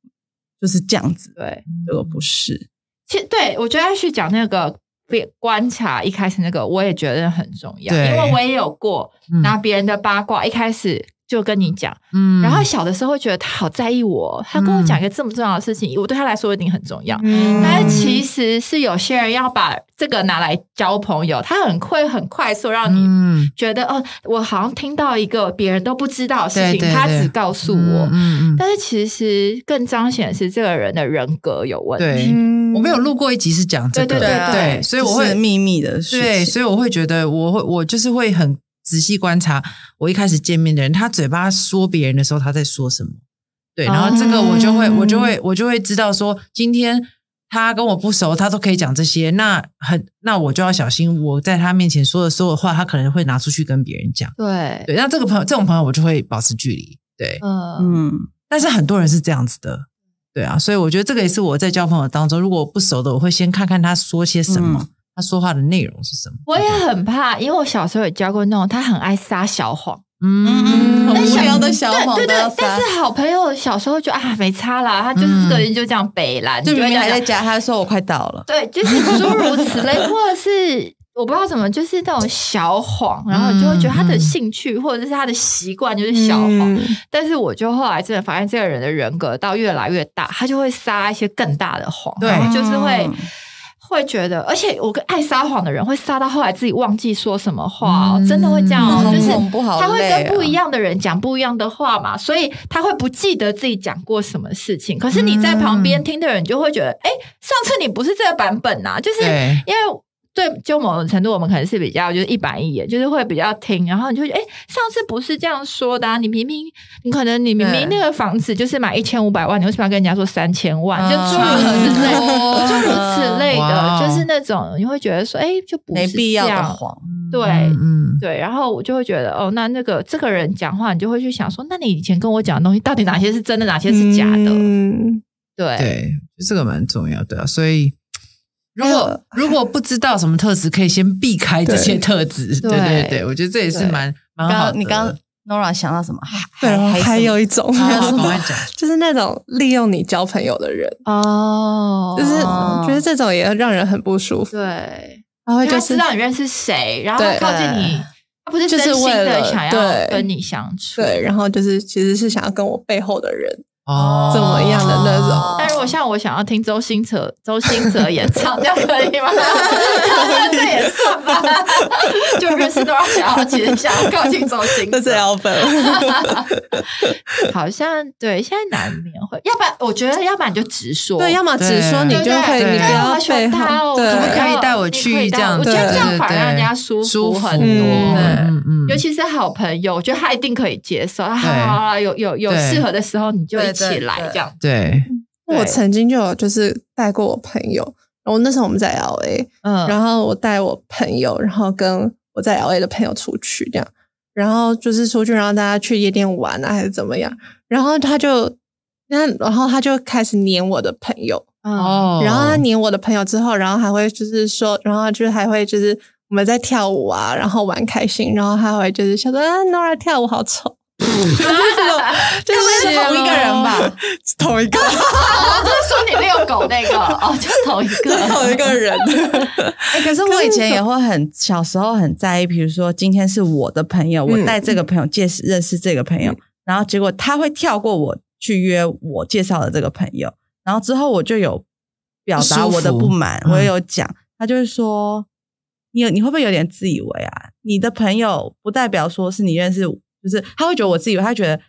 S4: 就是这样子，
S2: 对，
S4: 这个不是。
S2: 其实对我觉得要去讲那个别观察，一开始那个我也觉得很重要，因为我也有过
S1: 嗯
S2: 拿别人的八卦，一开始就跟你讲，
S1: 嗯。
S2: 然后小的时候会觉得他好在意我，他跟我讲一个这么重要的事情，我对他来说一定很重要。
S3: 嗯。
S2: 但是其实是有些人要把这个拿来交朋友，他很会很快速让你
S1: 嗯。
S2: 觉得，哦，我好像听到一个别人都不知道的事情，
S1: 对对对。
S2: 他只告诉我。
S1: 嗯嗯，
S2: 但是其实更彰显的是这个人的人格有问题。
S1: 我没有录过一集是讲这个，
S2: 对对对
S4: 啊
S1: 对，所以我会
S4: 是秘密的事情。
S1: 对，所以我会觉得我会我就是会很仔细观察我一开始见面的人，他嘴巴说别人的时候他在说什么，对，然后这个我就会、
S3: 哦
S1: 我就会我就会知道说今天。他跟我不熟，他都可以讲这些，那很那我就要小心，我在他面前说的所有话，他可能会拿出去跟别人讲。
S2: 对，
S1: 对，那这个朋友这种朋友我就会保持距离。对，
S2: 嗯，
S4: 嗯，
S1: 但是很多人是这样子的，对啊，所以我觉得这个也是我在交朋友当中，如果我不熟的，我会先看看他说些什么，他说话的内容是什么。
S2: 我也很怕，因为我小时候也教过那种他很爱撒小谎，
S1: 嗯，
S4: 我
S2: 但小
S4: 无聊的小谎
S2: 对对
S4: 都要撒，，
S2: 对但是好朋友小时候就啊没差啦，他就是这个人就这样北蓝，
S4: 就明明还在家，他说我快到了，
S2: 对，就是诸如此类，或者是我不知道怎么，就是那种小谎，然后你就会觉得他的
S1: 嗯嗯
S2: 兴趣或者是他的习惯就是小谎。
S3: 嗯。
S2: 但是我就后来真的发现，这个人的人格到越来越大，他就会撒一些更大的谎，
S1: 对。
S2: 然后就是会。
S4: 嗯
S2: 会觉得，而且我跟爱撒谎的人会撒到后来自己忘记说什么话、哦，
S1: 嗯
S2: 真的会这样哦，
S4: 好
S2: 就是他会跟不一样的人讲不一样的话嘛，所以他会不记得自己讲过什么事情。可是你在旁边听的人就会觉得，哎、上次你不是这个版本呐、就是因为。对，就某种程度，我们可能是比较就是一板一眼，就是会比较听，然后你就会觉得，哎，上次不是这样说的、啊，你明明你可能你明明那个房子就是买一千五百万，你为什么要跟人家说三千万？就
S4: 嗯
S2: 诸如此类，诸如此类的，就是那种你会觉得说，哎，就不
S4: 必要的谎，
S2: 对
S1: 嗯，
S2: 对，然后我就会觉得，哦，那那个这个人讲话，你就会去想说，那你以前跟我讲的东西，到底哪些是真的，哪些是假的？
S3: 嗯
S2: 对，
S1: 对，就这个蛮重要的啊。所以，如果如果不知道什么特质，可以先避开这些特质。对。
S2: 对
S1: 对对，我觉得这也是蛮蛮
S4: 刚
S1: 好的。
S4: 你刚刚 Nora 想到什么？
S3: 对，然后还有
S4: 一
S3: 一种 就是那种利用你交朋友的人，
S2: 哦，
S3: 就是觉得这种也让人很不舒服。
S2: 对，
S3: 然后就
S2: 知道你认识谁，然后靠近你，他不是
S3: 就是
S2: 真心的
S3: 为了
S2: 想要跟你相处。
S3: 对，然后就是其实是想要跟我背后的人
S1: 哦，
S3: 怎么样的那种？
S2: 但如果像我想要听周星哲、周星哲演唱，这样可以吗？这也算吧，就认识多少想要，其实想要靠近周星哲。
S3: 这是 Albert，
S2: 好像对，现在难免会，要不然我觉得，要不然你就直说，
S3: 对，要么直说你就会，
S1: 对
S3: 你不要后，对，
S1: 可不可以带我去这样
S2: 我觉得这
S3: 对
S2: 样反而让人家
S1: 舒
S2: 舒服很多。
S3: 嗯
S2: 尤其是好朋友，我觉得他一定可以接受。好好好好，有有有
S1: 对。
S2: 适合的时候，你就一起
S4: 对对对。
S2: 来这样。
S1: 对，
S3: 我曾经就有就是带过我朋友，然后那时候我们在 L A，
S2: 嗯，
S3: 然后我带我朋友，然后跟我在 L A 的朋友出去这样，然后就是出去，然后大家去夜店玩啊，还是怎么样，然后他就那然后他就开始黏我的朋友，
S2: 哦，
S1: 哦。
S3: 然后他黏我的朋友之后，然后还会就是说，然后就是还会就是我们在跳舞啊，然后玩开心，然后他会就是想说啊，Nora 跳舞好丑，就是这种，就是
S4: 同一个人吧？
S3: 同一个。
S2: 就是说你遛狗那个。哦，就同一个，
S3: 同一个人，
S4: 哎、可是我以前也会很小时候很在意，比如说今天是我的朋友，我
S3: 嗯
S4: 带这个朋友介识认识这个朋友，然后结果他会跳过我去约我介绍的这个朋友，然后之后我就有表达我的不满，我也有讲，他就会说你有你会不会有点自以为啊？你的朋友不代表说是你认识，就是他会觉得我自以为，他觉得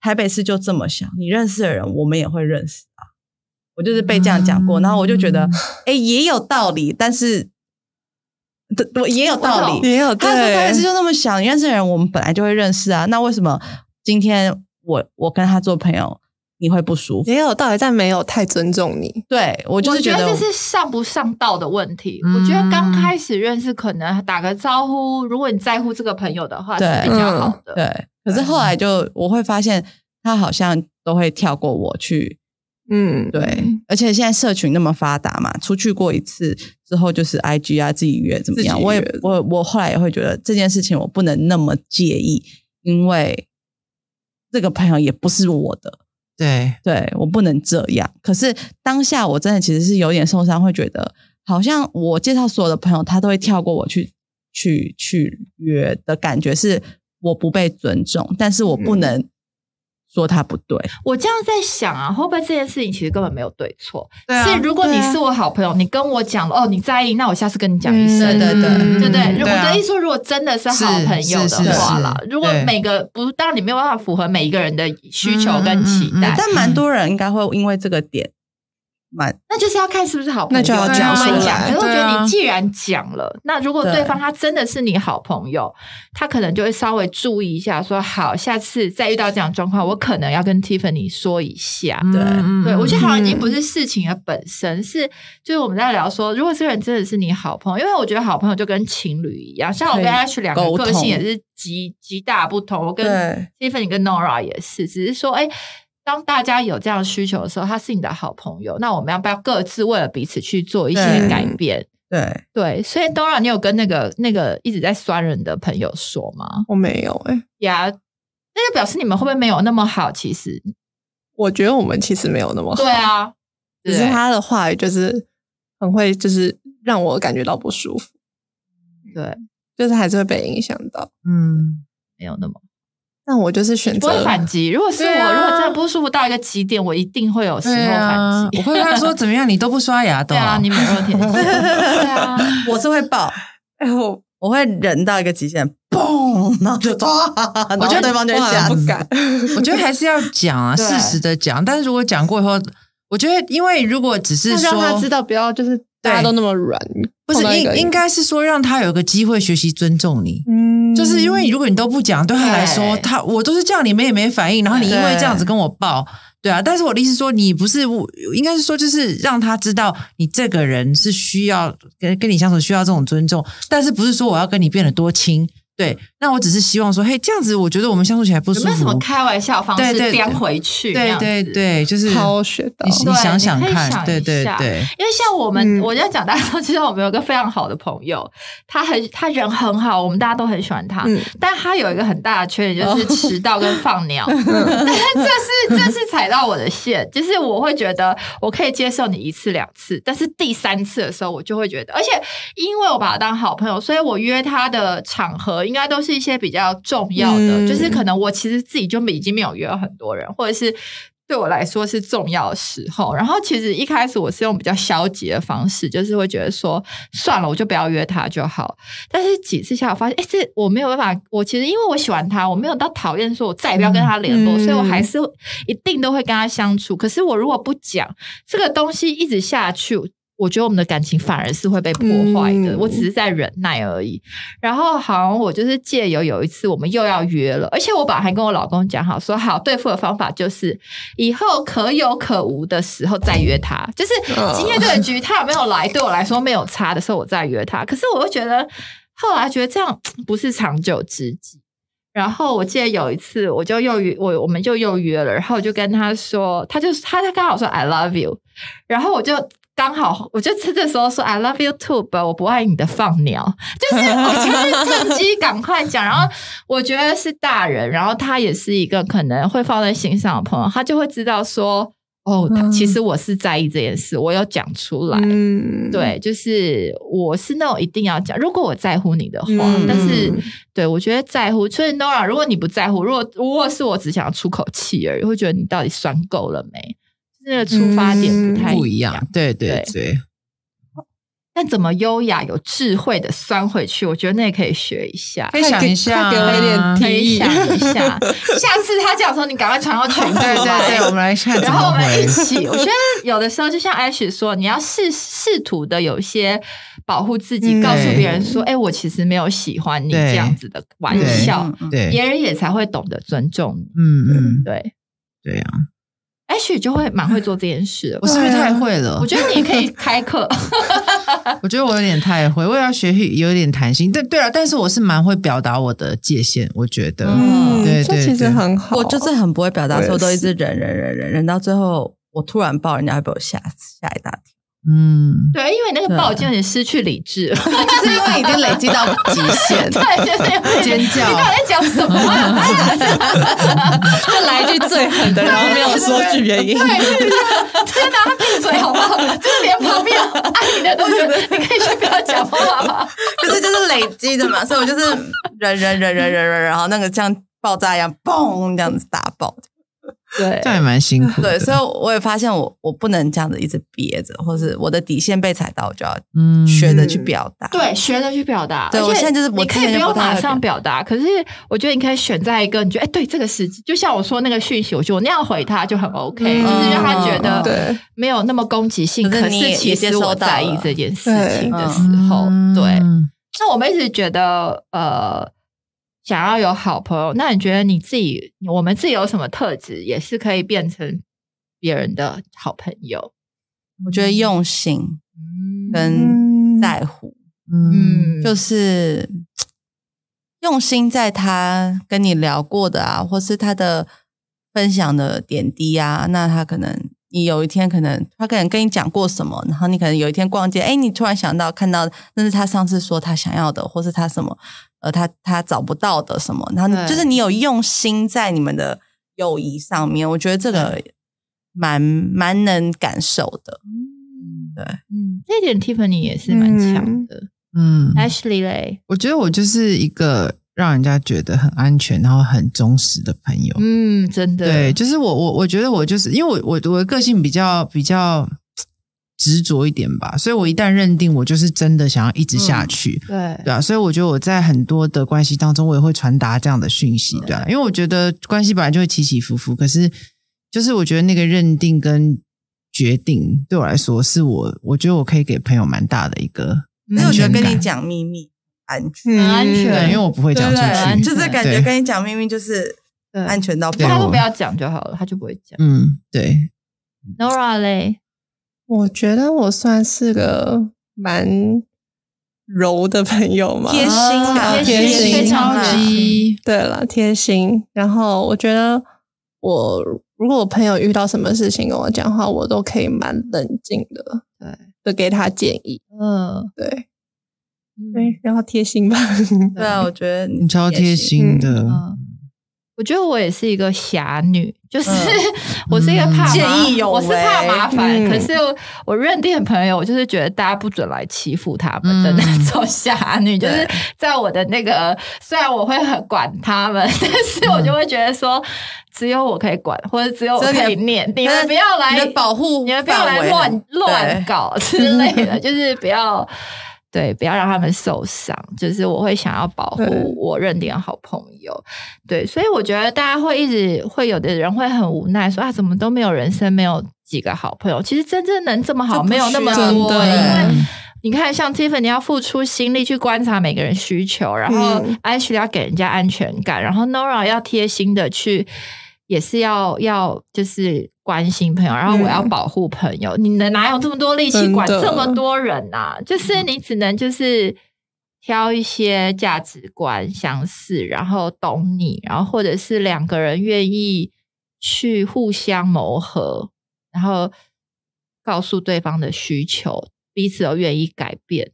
S4: 台北市就这么小，你认识的人我们也会认识啊。我就是被这样讲过，
S1: 嗯
S4: 然后我就觉得，哎、也有道理，但是，对，对也有道理。
S3: 也有
S4: 他说台北市，就那么小，你认识的人我们本来就会认识啊，那为什么今天我我跟他做朋友，你会不舒服？
S3: 也有道理，但没有太尊重你。
S4: 对我
S2: 我
S4: 就是得
S2: 觉得这是上不上道的问题。
S1: 嗯
S2: 我觉得刚开始认识，可能打个招呼，如果你在乎这个朋友的话，是比较好的。
S4: 对，可是后来就我会发现他好像都会跳过我去
S3: 嗯，
S4: 对，而且现在社群那么发达嘛，出去过一次之后就是 I G 啊，自己约怎么样？我也我我后来也会觉得这件事情我不能那么介意，因为这个朋友也不是我的，
S1: 对，
S4: 对我不能这样。可是当下我真的其实是有点受伤，会觉得好像我介绍所有的朋友，他都会跳过我去去去约的感觉，是我不被尊重，但是我不
S3: 嗯
S4: 能说他不对。
S2: 我这样在想啊，会不会这件事情其实根本没有对错？
S1: 对啊
S2: 是如果你是我好朋友，你跟我讲了哦，你在意，那我下次跟你讲一声。
S4: 对对对
S1: 嗯
S2: 对不对？我的意思说，如果真的是好朋友的话啦，如果每个不，当然你没有办法符合每一个人的需求跟期
S1: 嗯嗯嗯嗯
S2: 待，
S4: 但蛮多人应该会因为这个点蛮
S2: 那就是要看是不是好朋友，
S3: 那就要
S1: 讲出来。
S2: 可是我觉得你既然讲了，那如果
S4: 对
S2: 对方他真的是你好朋友，他可能就会稍微注意一下，说好，下次再遇到这样状况，我可能要跟 Tiffany 说一下。
S4: 对
S1: 嗯
S2: 对，我觉得好像已经
S3: 嗯
S2: 不是事情的本身，是就是我们在聊说，如果这个人真的是你好朋友，因为我觉得好朋友就跟情侣一样，像我跟 Ash 两个个性也是极极大不同，我跟
S4: 对
S2: Tiffany 跟 Nora 也是，只是说，哎，当大家有这样的需求的时候，他是你的好朋友，那我们要不要各自为了彼此去做一些改变？
S4: 对，
S2: 对，所以 Dora，你有跟那个那个一直在酸人的朋友说吗？
S3: 我没有哎、
S2: 呀，那就表示你们会不会没有那么好？其实，
S3: 我觉得我们其实没有那么好，
S2: 对啊，
S3: 只是他的话语就是很会，就是让我感觉到不舒服，
S2: 对，
S3: 就是还是会被影响到。
S1: 嗯，
S2: 没有那么。
S3: 但我就是选择
S2: 不会反击。如果是我，
S1: 啊
S2: 如果真的不舒服到一个极点，我一定会有时候
S1: 对
S2: 反
S1: 啊，
S2: 击。
S1: 我会跟他说 怎么样，你都不刷牙的哦，
S2: 对啊，你美若天 仙。对啊，
S4: 我是会爆，
S3: 哎我
S4: 我会忍到一个极限，嘣，然后就抓，我
S1: 觉得
S4: 对方就会
S3: 我好像
S4: 吓。
S3: 不敢。
S1: 我觉得还是要讲啊，
S2: 对
S1: 适时的讲。但是如果讲过以后，我觉得因为如果只是
S3: 说让他知，道，不要就是大家都那么软，
S1: 不是应应该是说让他有个机会学习尊重你。
S3: 嗯，
S1: 就是因为如果你都不讲，对他来说，他我都是叫你们也没反应，然后你因为这样子跟我报，对啊。但是我的意思是说，你不是应该是说，就是让他知道你这个人是需要跟跟你相处需要这种尊重，但是不是说我要跟你变得多亲。对，那我只是希望说，嘿，这样子我觉得我们相处起来不舒
S2: 有没有什么
S1: 服。
S2: 开玩笑方式颠回去？
S1: 对对对，就是
S3: 超学到。
S1: 你你想想看，对对对，
S2: 因为像我们，
S3: 嗯。
S2: 我在讲，大家都知道我们有个非常好的朋友，他很他人很好，我们大家都很喜欢他，
S3: 嗯。
S2: 但他有一个很大的缺点，就是迟到跟放鸟。但是这是这是踩到我的线，就是我会觉得我可以接受你一次两次，但是第三次的时候，我就会觉得，而且因为我把他当好朋友，所以我约他的场合应该都是一些比较重要的，
S3: 嗯
S2: 就是可能我其实自己就已经没有约很多人，或者是。对我来说是重要的时候，然后其实一开始我是用比较消极的方式，就是会觉得说算了，我就不要约他就好。但是几次下来，我发现，哎，这我没有办法。我其实因为我喜欢他，我没有到讨厌说我再也不要跟他联络，
S3: 嗯
S2: 所以我还是一定都会跟他相处。可是我如果不讲这个东西，一直下去。我觉得我们的感情反而是会被破坏的，
S3: 嗯
S2: 我只是在忍耐而已。然后好像我就是借由有一次我们又要约了，而且我本来还跟我老公讲好说好对付的方法就是以后可有可无的时候再约他，就是今天这个局他有没有来对我来说没有差的时候我再约他。可是我又觉得后来觉得这样不是长久之计。然后我记得有一次，我就又约我，我们就又约了，然后我就跟他说，他就他他刚好说 I love you，然后我就刚好我就这这时候说 I love you too，but 我不爱你的放鸟，就是 我就是趁机赶快讲，然后我觉得是大人，然后他也是一个可能会放在心上的朋友，他就会知道说，哦，他其实我是在意这件事，我有讲出来，
S3: 嗯，
S2: 对，就是我是那种一定要讲，如果我在乎你的话，
S3: 嗯。
S2: 但是对我觉得在乎，所以 Nora，如果你不在乎，如果如果是我只想出口气而已，会觉得你到底酸够了没？那个出发点不太
S1: 不一样。对对
S2: 对。
S1: 对，
S2: 但怎么优雅有智慧的酸回去，我觉得那也可以学一下。
S1: 可。以想一下
S3: 给我一点
S2: 可以
S3: 提议。
S2: 想一下，下次他讲的时候，你赶快传到群组
S1: 对对对，我们来看
S2: 然后我们一。起，我觉得有的时候就像 Ash 说，你要试试图的有一些保护自己，
S3: 嗯
S2: 告诉别人说，哎、我其实没有喜欢你这样子的玩笑，
S1: 对，
S2: 别人也才会懂得尊重你。
S1: 嗯嗯，
S2: 对。
S1: 对啊，
S2: ，Ash 就会蛮会做这件事的。
S1: 我是不是太会了
S2: 我？觉得你也可以开课，
S1: 我觉得我有点太会，我也要学会有点弹性。但对了，但是我是蛮会表达我的界限，我觉得，
S2: 嗯
S1: 对对
S3: 这其实很好。
S4: 我就是很不会表达，所以我都一直忍忍忍忍忍到最后，我突然爆，人家会被我吓吓一大跳。
S1: 嗯，
S2: 对，因为你那个报已经有点失去理智了，
S4: 是因为已经累积到极限，
S2: 对，就是
S1: 尖叫
S2: 你到底在讲什么啊？
S3: 就来一句最狠的，然后没有说句原因。
S2: 对，就是天哪，他闭嘴好不好？就是连旁边爱你的都觉得你可以先不要讲话吗？
S4: 就是就是累积的嘛，所以我就是忍忍忍忍忍忍，然后那个像爆炸一样，嘣这样子打爆。
S2: 对
S1: 这样也蛮辛苦的。
S4: 对，所以我也发现我我不能这样子一直憋着，或是我的底线被踩到，我就要
S1: 嗯
S4: 学着去表达。
S2: 对，学着去表达。
S4: 对我现在就是我
S2: 你可以不用马上表达，可是我觉得你可以选在一个你觉得哎，对这个时机，就像我说那个讯息，我觉得我那样回他就很 OK，、
S3: 嗯
S2: 就是让他觉得
S3: 对
S2: 没有那么攻击性，可
S4: 可是
S2: 其实我在意
S4: 了
S2: 这件事情的
S4: 对
S2: 时候，
S1: 嗯
S2: 对。那我们一直觉得，呃，想要有好朋友，那你觉得你自己，我们自己有什么特质，也是可以变成别人的好朋友？
S4: 我觉得用心
S2: 嗯。
S4: 跟在乎，
S1: 嗯，
S4: 就是用心在他跟你聊过的啊，或是他的分享的点滴啊，那他可能你有一天可能他可能跟你讲过什么，然后你可能有一天逛街，哎，你突然想到看到那是他上次说他想要的，或是他什么，呃他他找不到的什么，然后
S2: 对
S4: 就是你有用心在你们的友谊上面，我觉得这个蛮蛮能感受的。
S2: 嗯
S4: 对，
S2: 嗯，这一点 Tiffany 也是蛮强的。
S1: 嗯
S2: ，Ashley 嘞，
S1: 我觉得我就是一个让人家觉得很安全，然后很忠实的朋友。
S2: 嗯，真的，
S1: 对，就是我我我觉得我就是因为我我我的个性比较比较执着一点吧，所以我一旦认定我就是真的想要一直下去，
S2: 对。
S1: 对啊，所以我觉得我在很多的关系当中，我也会传达这样的讯息，对。啊，因为我觉得关系本来就会起起伏伏，可是就是我觉得那个认定跟决定对我来说，是我我觉得我可以给朋友蛮大的一个
S4: 所以我觉得跟你讲秘密安全，
S2: 安全。
S1: 对，因为我不会讲出去，
S4: 就是感觉跟你讲秘密就是安全到
S1: 对
S4: 爆。
S2: 他都不要讲就好了，他就不会讲。
S1: 嗯，对
S2: ，Nora 嘞，
S3: 我觉得我算是个蛮柔的朋友嘛，
S4: 贴心啊，
S2: 贴
S3: 贴心
S2: 非常
S1: 超
S2: 的
S1: 级
S3: 对了，贴心。然后我觉得我如果我朋友遇到什么事情跟我讲话，我都可以蛮冷静的，
S2: 对，
S3: 就给他建议。
S2: 嗯，
S3: 对
S2: 嗯。
S3: 对，然后贴心吧。
S4: 对啊，我觉得
S1: 你超贴心的，
S2: 嗯我觉得我也是一个侠女，就是、
S4: 嗯。
S2: 我是一个怕麻
S4: 见义勇为
S2: 我是怕麻烦，
S3: 嗯。
S2: 可是我认定的朋友，我就是觉得大家不准来欺负他们的那种侠女，就是在我的那个，虽然我会很管他们，但是我就会觉得说，只有我可以管，或者只有我可以念，你们不要来
S4: 保护
S2: 你们不要来乱乱搞 之类的，就是不要对，不要让他们受伤。就是我会想要保
S3: 对
S2: 护我认定的好朋友，对，所以我觉得大家会一直会有的人会很无奈，说啊，怎么都没有人生没有几个好朋友？其实真正能这么好，没有那么多、因为
S1: 嗯
S2: 你看，像 Tiffany 要付出心力去观察每个人需求，然后
S3: 嗯
S2: Ashley 要给人家安全感，然后 Nora 要贴心的去，也是要要就是关心朋友，然后我要
S3: 嗯。
S2: 保护朋友。你能哪有这么多力气管这么多人呐、就是你只能就是挑一些价值观相似，然后懂你，然后或者是两个人愿意去互相磨合，然后告诉对方的需求，彼此都愿意改变。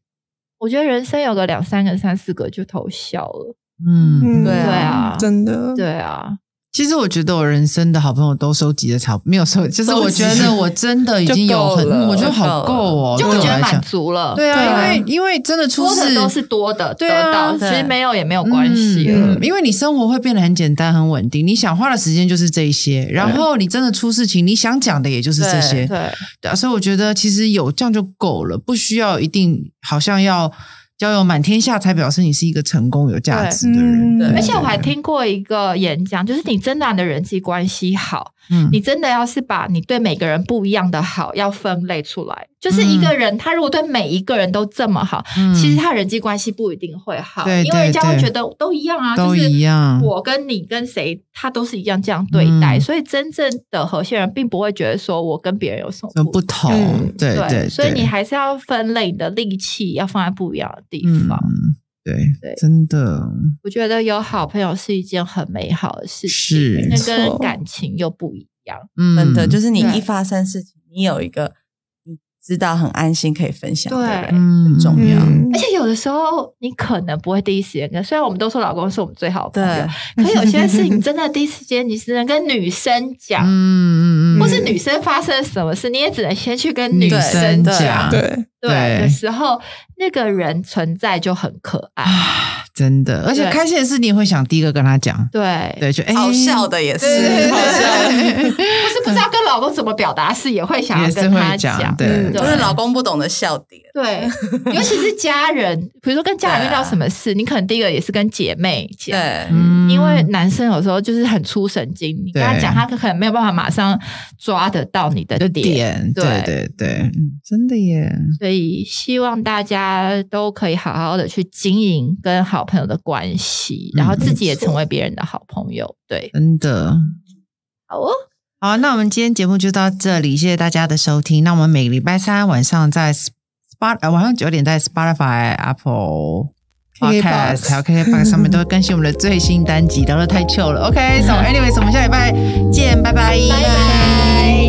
S2: 我觉得人生有个两三个、三四个就偷笑了。
S1: 嗯，
S4: 对啊，
S3: 真的，
S2: 对啊，
S1: 其实我觉得我人生的好朋友都收集的差不没有收，就是我觉得我真的已经有很，我觉得好够哦，
S2: 就
S1: 我
S2: 觉得满，足了。
S1: 对啊，因为因为真的出事
S2: 都是多的
S1: 对啊。
S2: 得到，其实没有也没有关系
S1: 因为你生活会变得很简单、很稳定，你想花的时间就是这些，然后你真的出事情，你想讲的也就是这些，
S2: 对，
S1: 对啊，所以我觉得其实有这样就够了，不需要一定好像要交友满天下才表示你是一个成功有价值的人。
S2: 而且我还听过一个演讲，就是你真的你的人际关系好，
S1: 嗯
S2: 你真的要是把你对每个人不一样的好要分类出来。就是一个人，他如果对每一个人都这么好，
S1: 嗯。
S2: 其实他人际关系不一定会好，
S1: 对
S2: 因为人家会觉得都一样啊，
S1: 都
S2: 就是
S1: 一样。
S2: 我跟你跟谁，他都是一样这样对待，
S1: 嗯。
S2: 所以真正的和谐人并不会觉得说我跟别人有什么不
S1: 不同，
S3: 嗯
S1: 对对，
S2: 所以你还是要分类你的力气，要放在不一样的地方。
S1: 嗯，对
S2: 对。
S1: 真的。
S2: 我觉得有好朋友是一件很美好的事情，
S1: 是。
S2: 那跟感情又不一样。
S1: 嗯，
S4: 真的就是你一发生事情，你有一个你知道很安心可以分享
S2: 对
S4: 很重要。
S3: 嗯
S2: 而且有的时候你可能不会第一时间跟，虽然我们都说老公是我们最好的朋友
S4: 对，
S2: 可是有些事情真的第一时间你只能跟女生讲，
S1: 嗯嗯嗯，
S2: 或是女生发生了什么事，你也只能先去跟女
S1: 女
S2: 生。讲
S3: 对，
S2: 对
S1: 对
S2: 的时候，那个人存在就很可爱。
S1: 啊，真的，而且开心的事你也会想第一个跟他讲，
S2: 对，
S1: 对，就哎
S4: 好笑的也是，
S2: 不是不知道跟老公怎么表达是，也会想要跟他
S1: 讲
S2: 讲。
S1: 对
S3: 嗯
S4: 就是老公不懂得笑点。
S2: 对，尤其是家人，比如说跟家人遇到什么事，你可能第一个也是跟姐妹讲。因为男生有时候就是很粗神经，你跟他讲，他可能没有办法马上抓得到你的
S1: 的
S2: 点。
S1: 点，对对对，嗯，真的耶，
S2: 所以希望大家都可以好好的去经营跟好朋友的关系，然后自己也成为别人的好朋友。对，
S1: 真的。
S2: 好哦，
S1: 好，那我们今天节目就到这里，谢谢大家的收听。那我们每个礼拜三晚上在 Spot 呃晚上九点在 Spotify、Apple Podcast 还有 KKBox 上面都会更新我们的最新单集，聊得太糗了。OK，so、anyways，我们下礼拜见，拜拜，
S2: 拜拜。